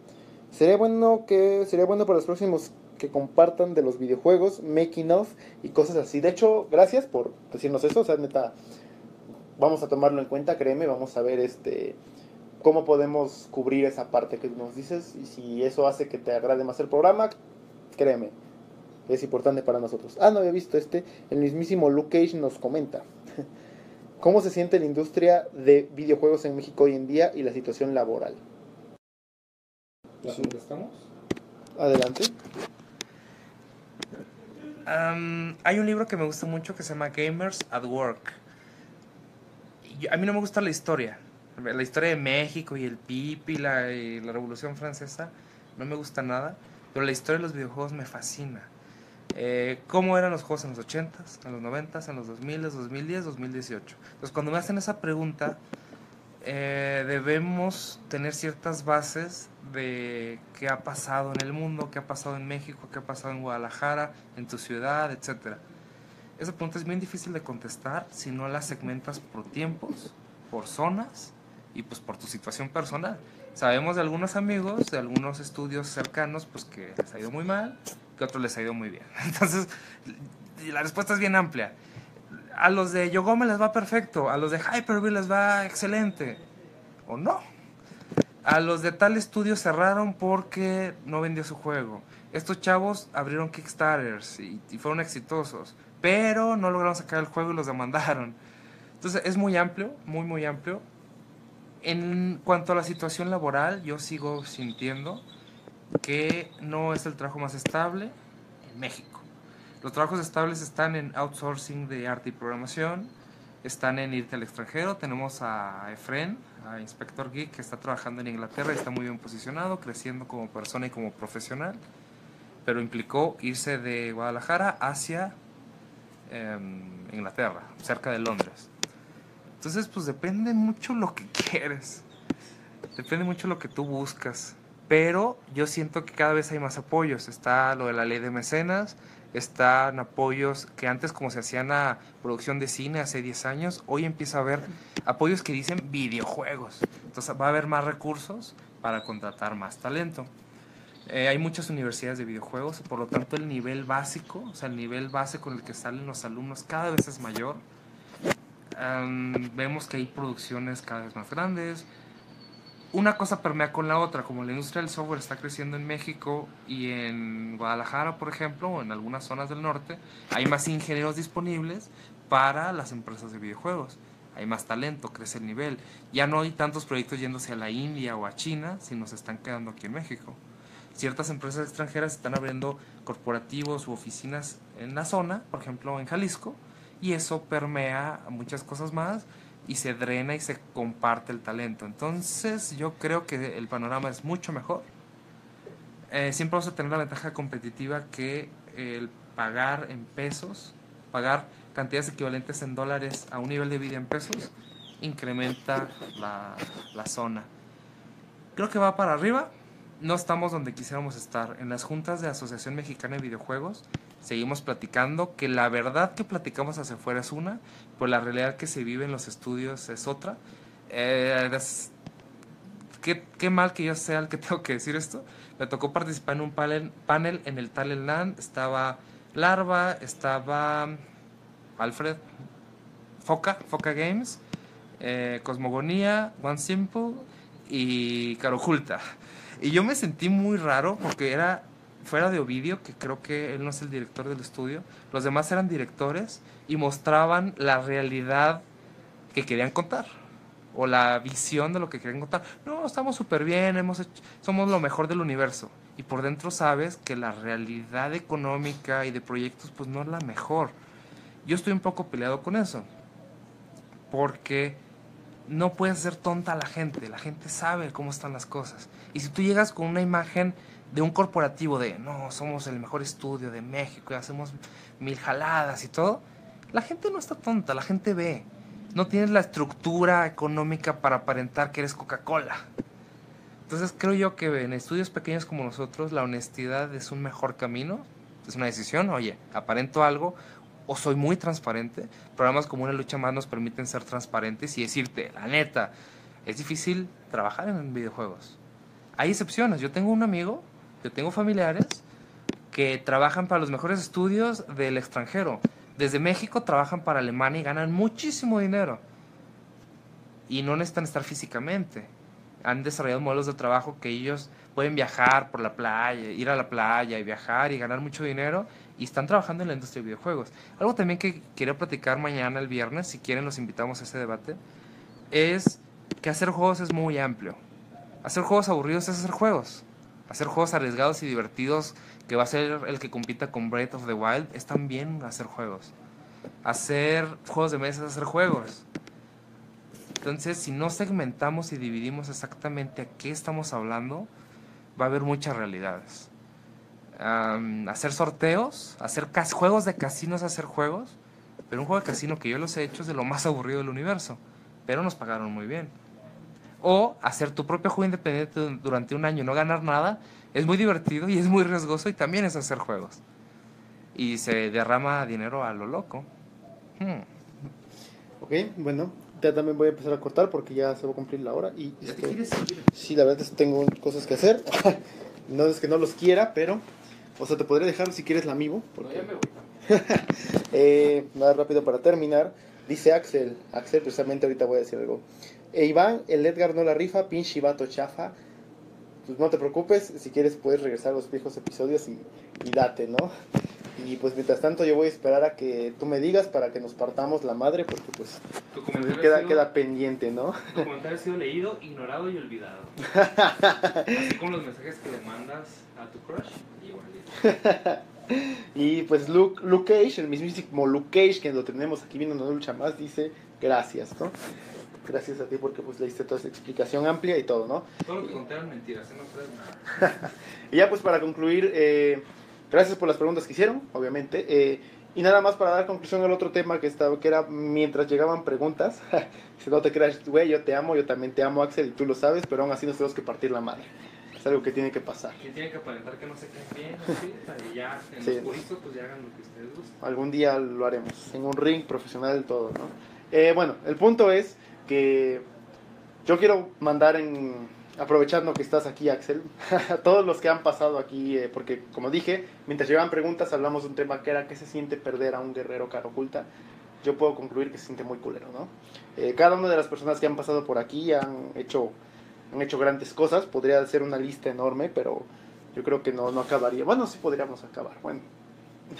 sería bueno que sería bueno para los próximos que compartan de los videojuegos, making of y cosas así. De hecho, gracias por decirnos eso, o sea, neta, vamos a tomarlo en cuenta, créeme, vamos a ver este cómo podemos cubrir esa parte que nos dices y si eso hace que te agrade más el programa, créeme, es importante para nosotros. Ah, no había visto este, el mismísimo Luke Cage nos comenta. ¿Cómo se siente la industria de videojuegos en México hoy en día y la situación laboral? ¿La contestamos? Adelante. hay un libro que me gusta mucho que se llama Gamers at Work. a mí no me gusta la historia. La historia de México y el PIP y la, y la Revolución Francesa no me gusta nada. Pero la historia de los videojuegos me fascina. Eh, cómo eran los juegos en los 80s, en los 90s, en los 2000s, 2010, 2018. Entonces, cuando me hacen esa pregunta, eh, debemos tener ciertas bases de qué ha pasado en el mundo, qué ha pasado en México, qué ha pasado en Guadalajara, en tu ciudad, etc. Esa pregunta es bien difícil de contestar si no la segmentas por tiempos, por zonas y pues por tu situación personal. Sabemos de algunos amigos, de algunos estudios cercanos, pues que les ha ido muy mal, que a otros les ha ido muy bien. Entonces, la respuesta es bien amplia a los de Yogome les va perfecto, a los de Hyper-V les va excelente, o no. A los de tal estudio cerraron porque no vendió su juego. Estos chavos abrieron Kickstarters y, fueron exitosos, pero no lograron sacar el juego y los demandaron. Entonces es muy amplio, muy, muy amplio. En cuanto a la situación laboral, yo sigo sintiendo que no es el trabajo más estable en México. Los trabajos estables están en outsourcing de arte y programación, están en irte al extranjero. Tenemos a Efren, a Inspector Geek, que está trabajando en Inglaterra y está muy bien posicionado, creciendo como persona y como profesional. Pero implicó irse de Guadalajara hacia em, Inglaterra, cerca de Londres. Entonces, pues depende mucho lo que quieres. Depende mucho lo que tú buscas. Pero yo siento que cada vez hay más apoyos. Está lo de la ley de mecenas, están apoyos que antes como se hacían a producción de cine hace 10 años, hoy empieza a haber apoyos que dicen videojuegos. Entonces va a haber más recursos para contratar más talento. Eh, hay muchas universidades de videojuegos, por lo tanto el nivel básico, o sea, el nivel base con el que salen los alumnos cada vez es mayor. Vemos que hay producciones cada vez más grandes, una cosa permea con la otra, como la industria del software está creciendo en México y en Guadalajara, por ejemplo, o en algunas zonas del norte, hay más ingenieros disponibles para las empresas de videojuegos. Hay más talento, crece el nivel. Ya no hay tantos proyectos yéndose a la India o a China, sino se están quedando aquí en México. Ciertas empresas extranjeras están abriendo corporativos u oficinas en la zona, por ejemplo en Jalisco, y eso permea muchas cosas más y se drena y se comparte el talento. Entonces yo creo que el panorama es mucho mejor. Eh, siempre vamos a tener la ventaja competitiva que el pagar en pesos, pagar cantidades equivalentes en dólares a un nivel de vida en pesos, incrementa la, la zona. Creo que va para arriba. No estamos donde quisiéramos estar. En las juntas de Asociación Mexicana de Videojuegos seguimos platicando, que la verdad que platicamos hacia afuera es una, pero la realidad que se vive en los estudios es otra. Eh, qué, mal que yo sea el que tengo que decir esto. Me tocó participar en un panel, panel en el Talent Land. Estaba Larva, estaba Alfred, Foca, Foca Games, eh, Cosmogonía, One Simple y Carojulta. Y yo me sentí muy raro porque era fuera de Ovidio, que creo que él no es el director del estudio, los demás eran directores y mostraban la realidad que querían contar o la visión de lo que querían contar. No, estamos súper bien, hemos somos lo mejor del universo. Y por dentro sabes que la realidad económica y de proyectos pues no es la mejor. Yo estoy un poco peleado con eso. Porque no puedes hacer tonta a la gente. La gente sabe cómo están las cosas. Y si tú llegas con una imagen de un corporativo de, no, somos el mejor estudio de México y hacemos mil jaladas y todo, la gente no está tonta, la gente ve. No tienes la estructura económica para aparentar que eres Coca-Cola. Entonces creo yo que en estudios pequeños como nosotros la honestidad es un mejor camino, es una decisión, oye, aparento algo o soy muy transparente. Programas como una lucha más nos permiten ser transparentes y decirte, la neta, es difícil trabajar en videojuegos. Hay excepciones. Yo tengo un amigo yo tengo familiares que trabajan para los mejores estudios del extranjero. Desde México trabajan para Alemania y ganan muchísimo dinero. Y no necesitan estar físicamente. Han desarrollado modelos de trabajo que ellos pueden viajar por la playa, ir a la playa y viajar y ganar mucho dinero y están trabajando en la industria de videojuegos. Algo también que quiero platicar mañana, el viernes, si quieren los invitamos a ese debate, es que hacer juegos es muy amplio. Hacer juegos aburridos es hacer juegos. Hacer juegos arriesgados y divertidos que va a ser el que compita con Breath of the Wild es también hacer juegos. Hacer juegos de mesa es hacer juegos. Entonces, si no segmentamos y dividimos exactamente a qué estamos hablando, va a haber muchas realidades. Am, hacer sorteos, hacer juegos de casinos, hacer juegos. Pero un juego de casino que yo los he hecho es de lo más aburrido del universo. Pero nos pagaron muy bien. O hacer tu propio juego independiente du- durante un año y no ganar nada es muy divertido y es muy riesgoso y también es hacer juegos. Y se derrama dinero a lo loco. Hmm. Ok, bueno, ya también voy a empezar a cortar porque ya se va a cumplir la hora y ¿Ya te este, sí, la verdad es que tengo cosas que hacer. no es que no los quiera, pero, o sea, te podría dejar si quieres la amigo. No, Porque, ya me voy. eh, nada rápido para terminar. Dice Axel, Axel, precisamente ahorita voy a decir algo. E Iván, el Edgar no la rifa, pinche vato chafa. Pues no te preocupes, si quieres puedes regresar a los viejos episodios y, y date, ¿no? Y pues mientras tanto yo voy a esperar a que tú me digas para que nos partamos la madre porque pues queda, sido, queda pendiente, ¿no? tu comentario ha sido leído, ignorado y olvidado. Así como los mensajes que le mandas a tu crush. Igualito. Y pues Luke, Luke Cage, el mismísimo Luke Cage, que lo tenemos aquí viendo en una lucha más, dice gracias, ¿no? Gracias a ti porque pues le diste toda esa explicación amplia y todo, ¿no? Todo lo que conté eran mentiras, ¿eh? no nada. Y ya pues para concluir, eh, gracias por las preguntas que hicieron, obviamente. eh, y nada más para dar conclusión al otro tema que estaba, que era mientras llegaban preguntas. si no te creas, güey, yo te amo, yo también te amo, Axel, y tú lo sabes, pero aún así nos tenemos que partir la madre. Es algo que tiene que pasar. Que tienen que aparentar que no se caen bien, así, y ya en Sí. los puritos pues ya hagan lo que ustedes gusten. Algún día lo haremos, en un ring profesional todo, ¿no? Eh, bueno, el punto es yo quiero mandar en, aprovechando que estás aquí, Axel, a todos los que han pasado aquí, eh, porque como dije, mientras llegaban preguntas hablamos de un tema que era qué se siente perder a un guerrero cara oculta. Yo puedo concluir que se siente muy culero, ¿no? Eh, cada una de las personas que han pasado por aquí han hecho, han hecho grandes cosas, podría ser una lista enorme, pero yo creo que no, no acabaría. Bueno, sí podríamos acabar, bueno.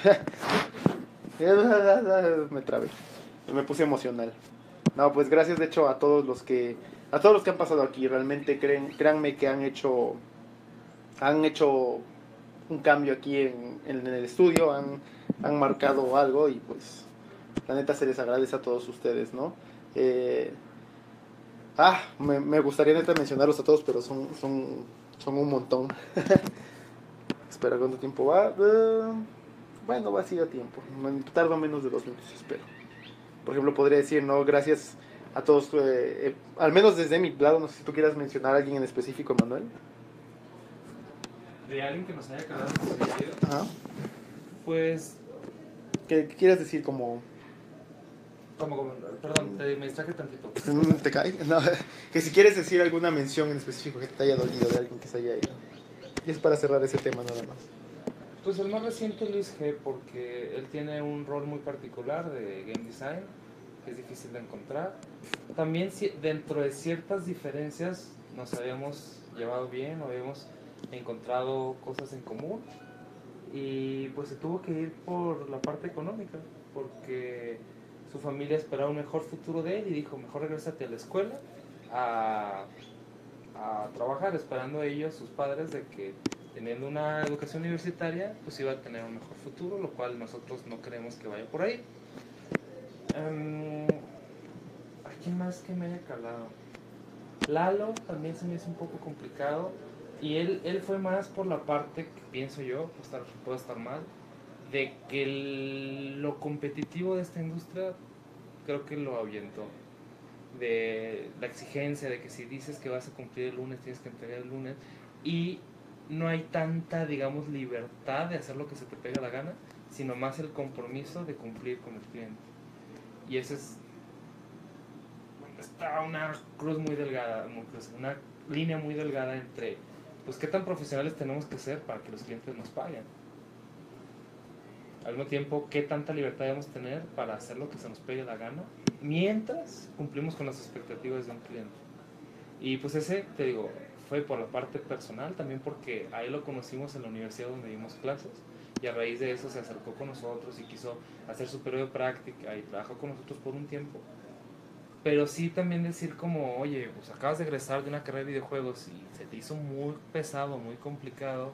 me trabé, me puse emocional. No, pues gracias de hecho a todos los que a todos los que han pasado aquí, realmente creen, créanme que han hecho han hecho un cambio aquí en, en el estudio, han, han marcado algo y pues la neta se les agradece a todos ustedes, ¿no? Eh, ah, me, me gustaría neta mencionarlos a todos, pero son, son, son un montón. Espera, ¿cuánto tiempo va? Eh, bueno, va así a tiempo. Tardo menos de dos minutos, espero. Por ejemplo, podría decir, ¿no? Gracias a todos, eh, eh, al menos desde mi lado, no sé si tú quieras mencionar a alguien en específico, Manuel. De alguien que nos haya quedado Ajá. pues, ¿Qué, qué quieras decir como... como, como- perdón, te, me distraje tantito. Mm, ¿Te cae? No, que si quieres decir alguna mención en específico que te haya dolido de alguien que se haya ido. Y es para cerrar ese tema nada más. Pues el más reciente Luis G, porque él tiene un rol muy particular de game design, que es difícil de encontrar. También dentro de ciertas diferencias nos habíamos llevado bien, habíamos encontrado cosas en común. Y pues se tuvo que ir por la parte económica, porque su familia esperaba un mejor futuro de él y dijo, mejor regrésate a la escuela a, a trabajar, esperando ellos, sus padres, de que teniendo una educación universitaria, pues iba a tener un mejor futuro, lo cual nosotros no creemos que vaya por ahí. Em, ¿A quién más que me haya calado? Lalo también se me hizo un poco complicado. Y él, él fue más por la parte que pienso yo, puedo estar, mal, de que lo competitivo de esta industria creo que lo ahuyentó. De la exigencia de que si dices que vas a cumplir el lunes, tienes que entregar el lunes. Y no hay tanta, digamos, libertad de hacer lo que se te pega la gana, sino más el compromiso de cumplir con el cliente. Y ese es. Está una cruz muy delgada, una línea muy delgada entre, pues, qué tan profesionales tenemos que ser para que los clientes nos paguen. Al mismo tiempo, qué tanta libertad debemos tener para hacer lo que se nos pegue la gana, mientras cumplimos con las expectativas de un cliente. Y pues ese, te digo, fue por la parte personal, también porque ahí lo conocimos en la universidad donde dimos clases y a raíz de eso se acercó con nosotros y quiso hacer su periodo de práctica y trabajó con nosotros por un tiempo. Pero sí también decir como, oye, pues acabas de egresar de una carrera de videojuegos y se te hizo muy pesado, muy complicado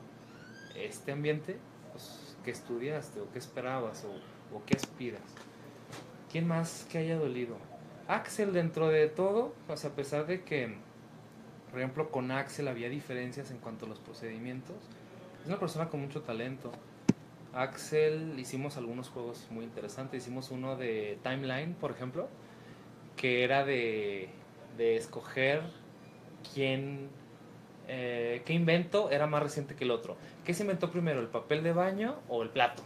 este ambiente, pues, ¿qué estudiaste o qué esperabas o, o qué aspiras? ¿Quién más que haya dolido? Axel dentro de todo, pues a pesar de que, por ejemplo, con Axel había diferencias en cuanto a los procedimientos, es una persona con mucho talento. Axel hicimos algunos juegos muy interesantes, hicimos uno de Timeline, por ejemplo, que era de, de escoger quién, eh, qué invento era más reciente que el otro. ¿Qué se inventó primero, el papel de baño o el plato?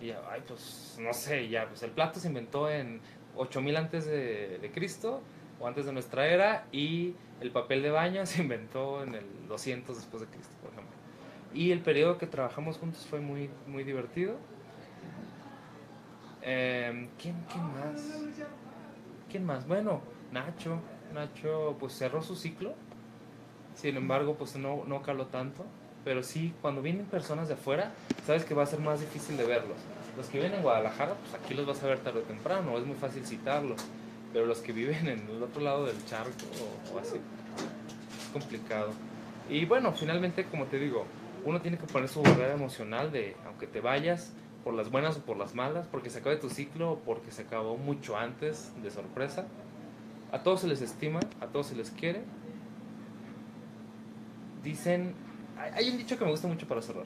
Y ya, ay, pues no sé, ya, pues el plato se inventó en 8000 antes de, de Cristo o antes de nuestra era y el papel de baño se inventó en el 200 después de Cristo, por ejemplo. Y el periodo que trabajamos juntos fue muy, muy divertido. Eh, ¿quién, ¿Quién más? ¿Quién más? Bueno, Nacho. Nacho pues cerró su ciclo. Sin embargo, pues no, no caló tanto. Pero sí, cuando vienen personas de afuera, sabes que va a ser más difícil de verlos. Los que viven en Guadalajara, pues aquí los vas a ver tarde o temprano, es muy fácil citarlos. Pero los que viven en el otro lado del charco o, o así, es complicado. Y bueno, finalmente, como te digo, uno tiene que poner su barrera emocional de, aunque te vayas por las buenas o por las malas, porque se acabe tu ciclo o porque se acabó mucho antes de sorpresa. A todos se les estima, a todos se les quiere. Dicen, hay un dicho que me gusta mucho para cerrar.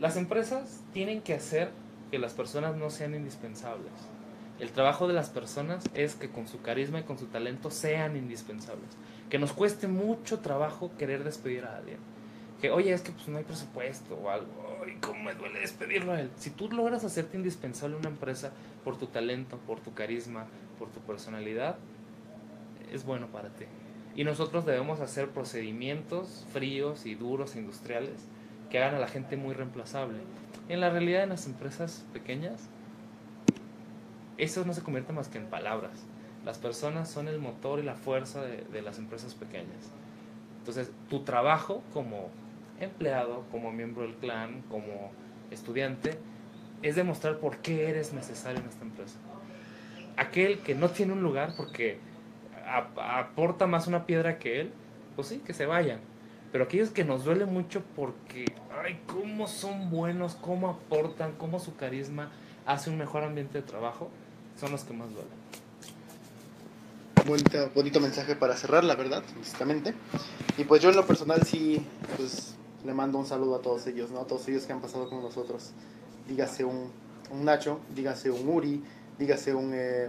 Las empresas tienen que hacer que las personas no sean indispensables. El trabajo de las personas es que con su carisma y con su talento sean indispensables. Que nos cueste mucho trabajo querer despedir a alguien. Que, oye, es que pues no hay presupuesto o algo. Ay, cómo me duele despedirlo a él. Si tú logras hacerte indispensable en una empresa por tu talento, por tu carisma, por tu personalidad, es bueno para ti. Y nosotros debemos hacer procedimientos fríos y duros industriales que hagan a la gente muy reemplazable. En la realidad, en las empresas pequeñas, eso no se convierte más que en palabras. Las personas son el motor y la fuerza de, de las empresas pequeñas. Entonces, tu trabajo como empleado, como miembro del clan, como estudiante, es demostrar por qué eres necesario en esta empresa. Aquel que no tiene un lugar porque ap- aporta más una piedra que él, pues sí, que se vayan. Pero aquellos que nos duele mucho porque, ay, cómo son buenos, cómo aportan, cómo su carisma hace un mejor ambiente de trabajo, son los que más duelen. Bonito, bonito mensaje para cerrar, la verdad, honestamente. Y pues yo en lo personal sí, pues le mando un saludo a todos ellos, ¿no? A todos ellos que han pasado con nosotros. Dígase un, un Nacho, dígase un Uri, dígase un, eh,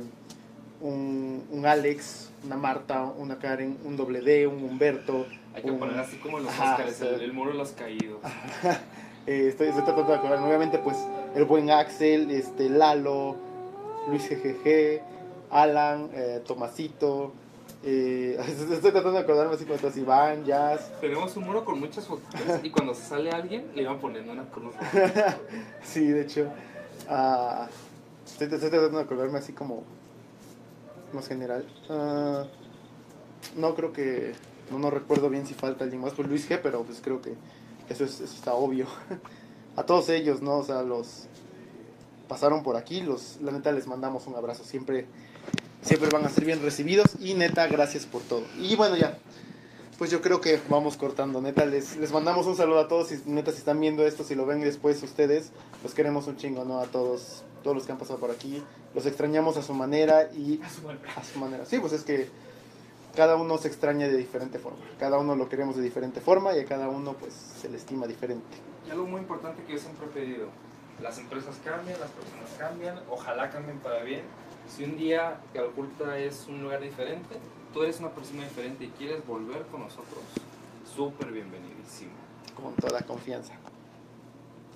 un, un Alex, una Marta, una Karen, un doble D, un Humberto. Hay que un- poner así como los Ajá, sí. el, el muro de los caídos. Eh, estoy, estoy tratando de acordar. Obviamente, pues el buen Axel, este Lalo, Luis GGG, Alan, eh, Tomasito. eh, estoy tratando de acordarme así como todos Iván, Jazz. Tenemos un muro con muchas fotos y cuando sale alguien le iban poniendo una cruz. Sí, de hecho. ah, estoy, estoy tratando de acordarme así como más general. Ah, no creo que. No, no recuerdo bien si falta alguien más. Pues Luis G, pero pues creo que eso, es, eso está obvio. A todos ellos, ¿no? O sea, los pasaron por aquí. Los, la neta les mandamos un abrazo. Siempre, siempre van a ser bien recibidos. Y neta, gracias por todo. Y bueno, ya. Pues yo creo que vamos cortando, neta, les, les mandamos un saludo a todos, y neta, si están viendo esto, si lo ven después ustedes, los queremos un chingo, ¿no? A todos, todos los que han pasado por aquí, los extrañamos a su manera y a su manera. Sí, pues es que cada uno se extraña de diferente forma, cada uno lo queremos de diferente forma y a cada uno pues se le estima diferente. Y algo muy importante que yo siempre he pedido, las empresas cambian, las personas cambian, ojalá cambien para bien. Si un día Calculta es un lugar diferente, tú eres una persona diferente y quieres volver con nosotros, súper bienvenidísimo. con toda confianza.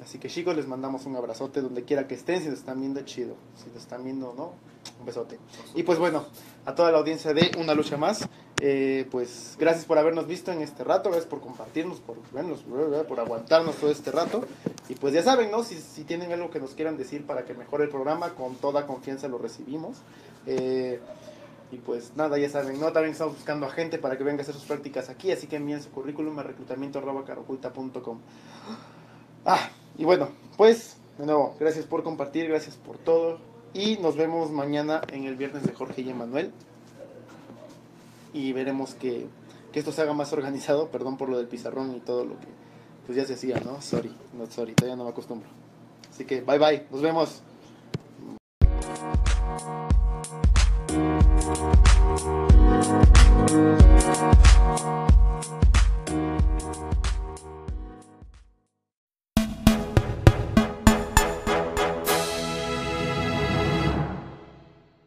Así que chicos, les mandamos un abrazote donde quiera que estén, si nos están viendo, chido. Si nos están viendo, no, un besote. Y pues bueno, a toda la audiencia de Una Lucha Más, eh, pues gracias por habernos visto en este rato, gracias por compartirnos, por vernos, por aguantarnos todo este rato. Y pues ya saben, ¿no? Si, tienen algo que nos quieran decir para que mejore el programa, con toda confianza lo recibimos. Eh, y pues nada, ya saben, ¿no? También estamos buscando a gente para que venga a hacer sus prácticas aquí, así que envíen su currículum a reclutamiento.caroculta.com. Ah, y bueno, pues, de nuevo, gracias por compartir, gracias por todo. Y nos vemos mañana en el viernes de Jorge y Emanuel. Y veremos que, que esto se haga más organizado. Perdón por lo del pizarrón y todo lo que pues ya se hacía, ¿no? Sorry, no sorry, todavía no me acostumbro. Así que bye bye, nos vemos.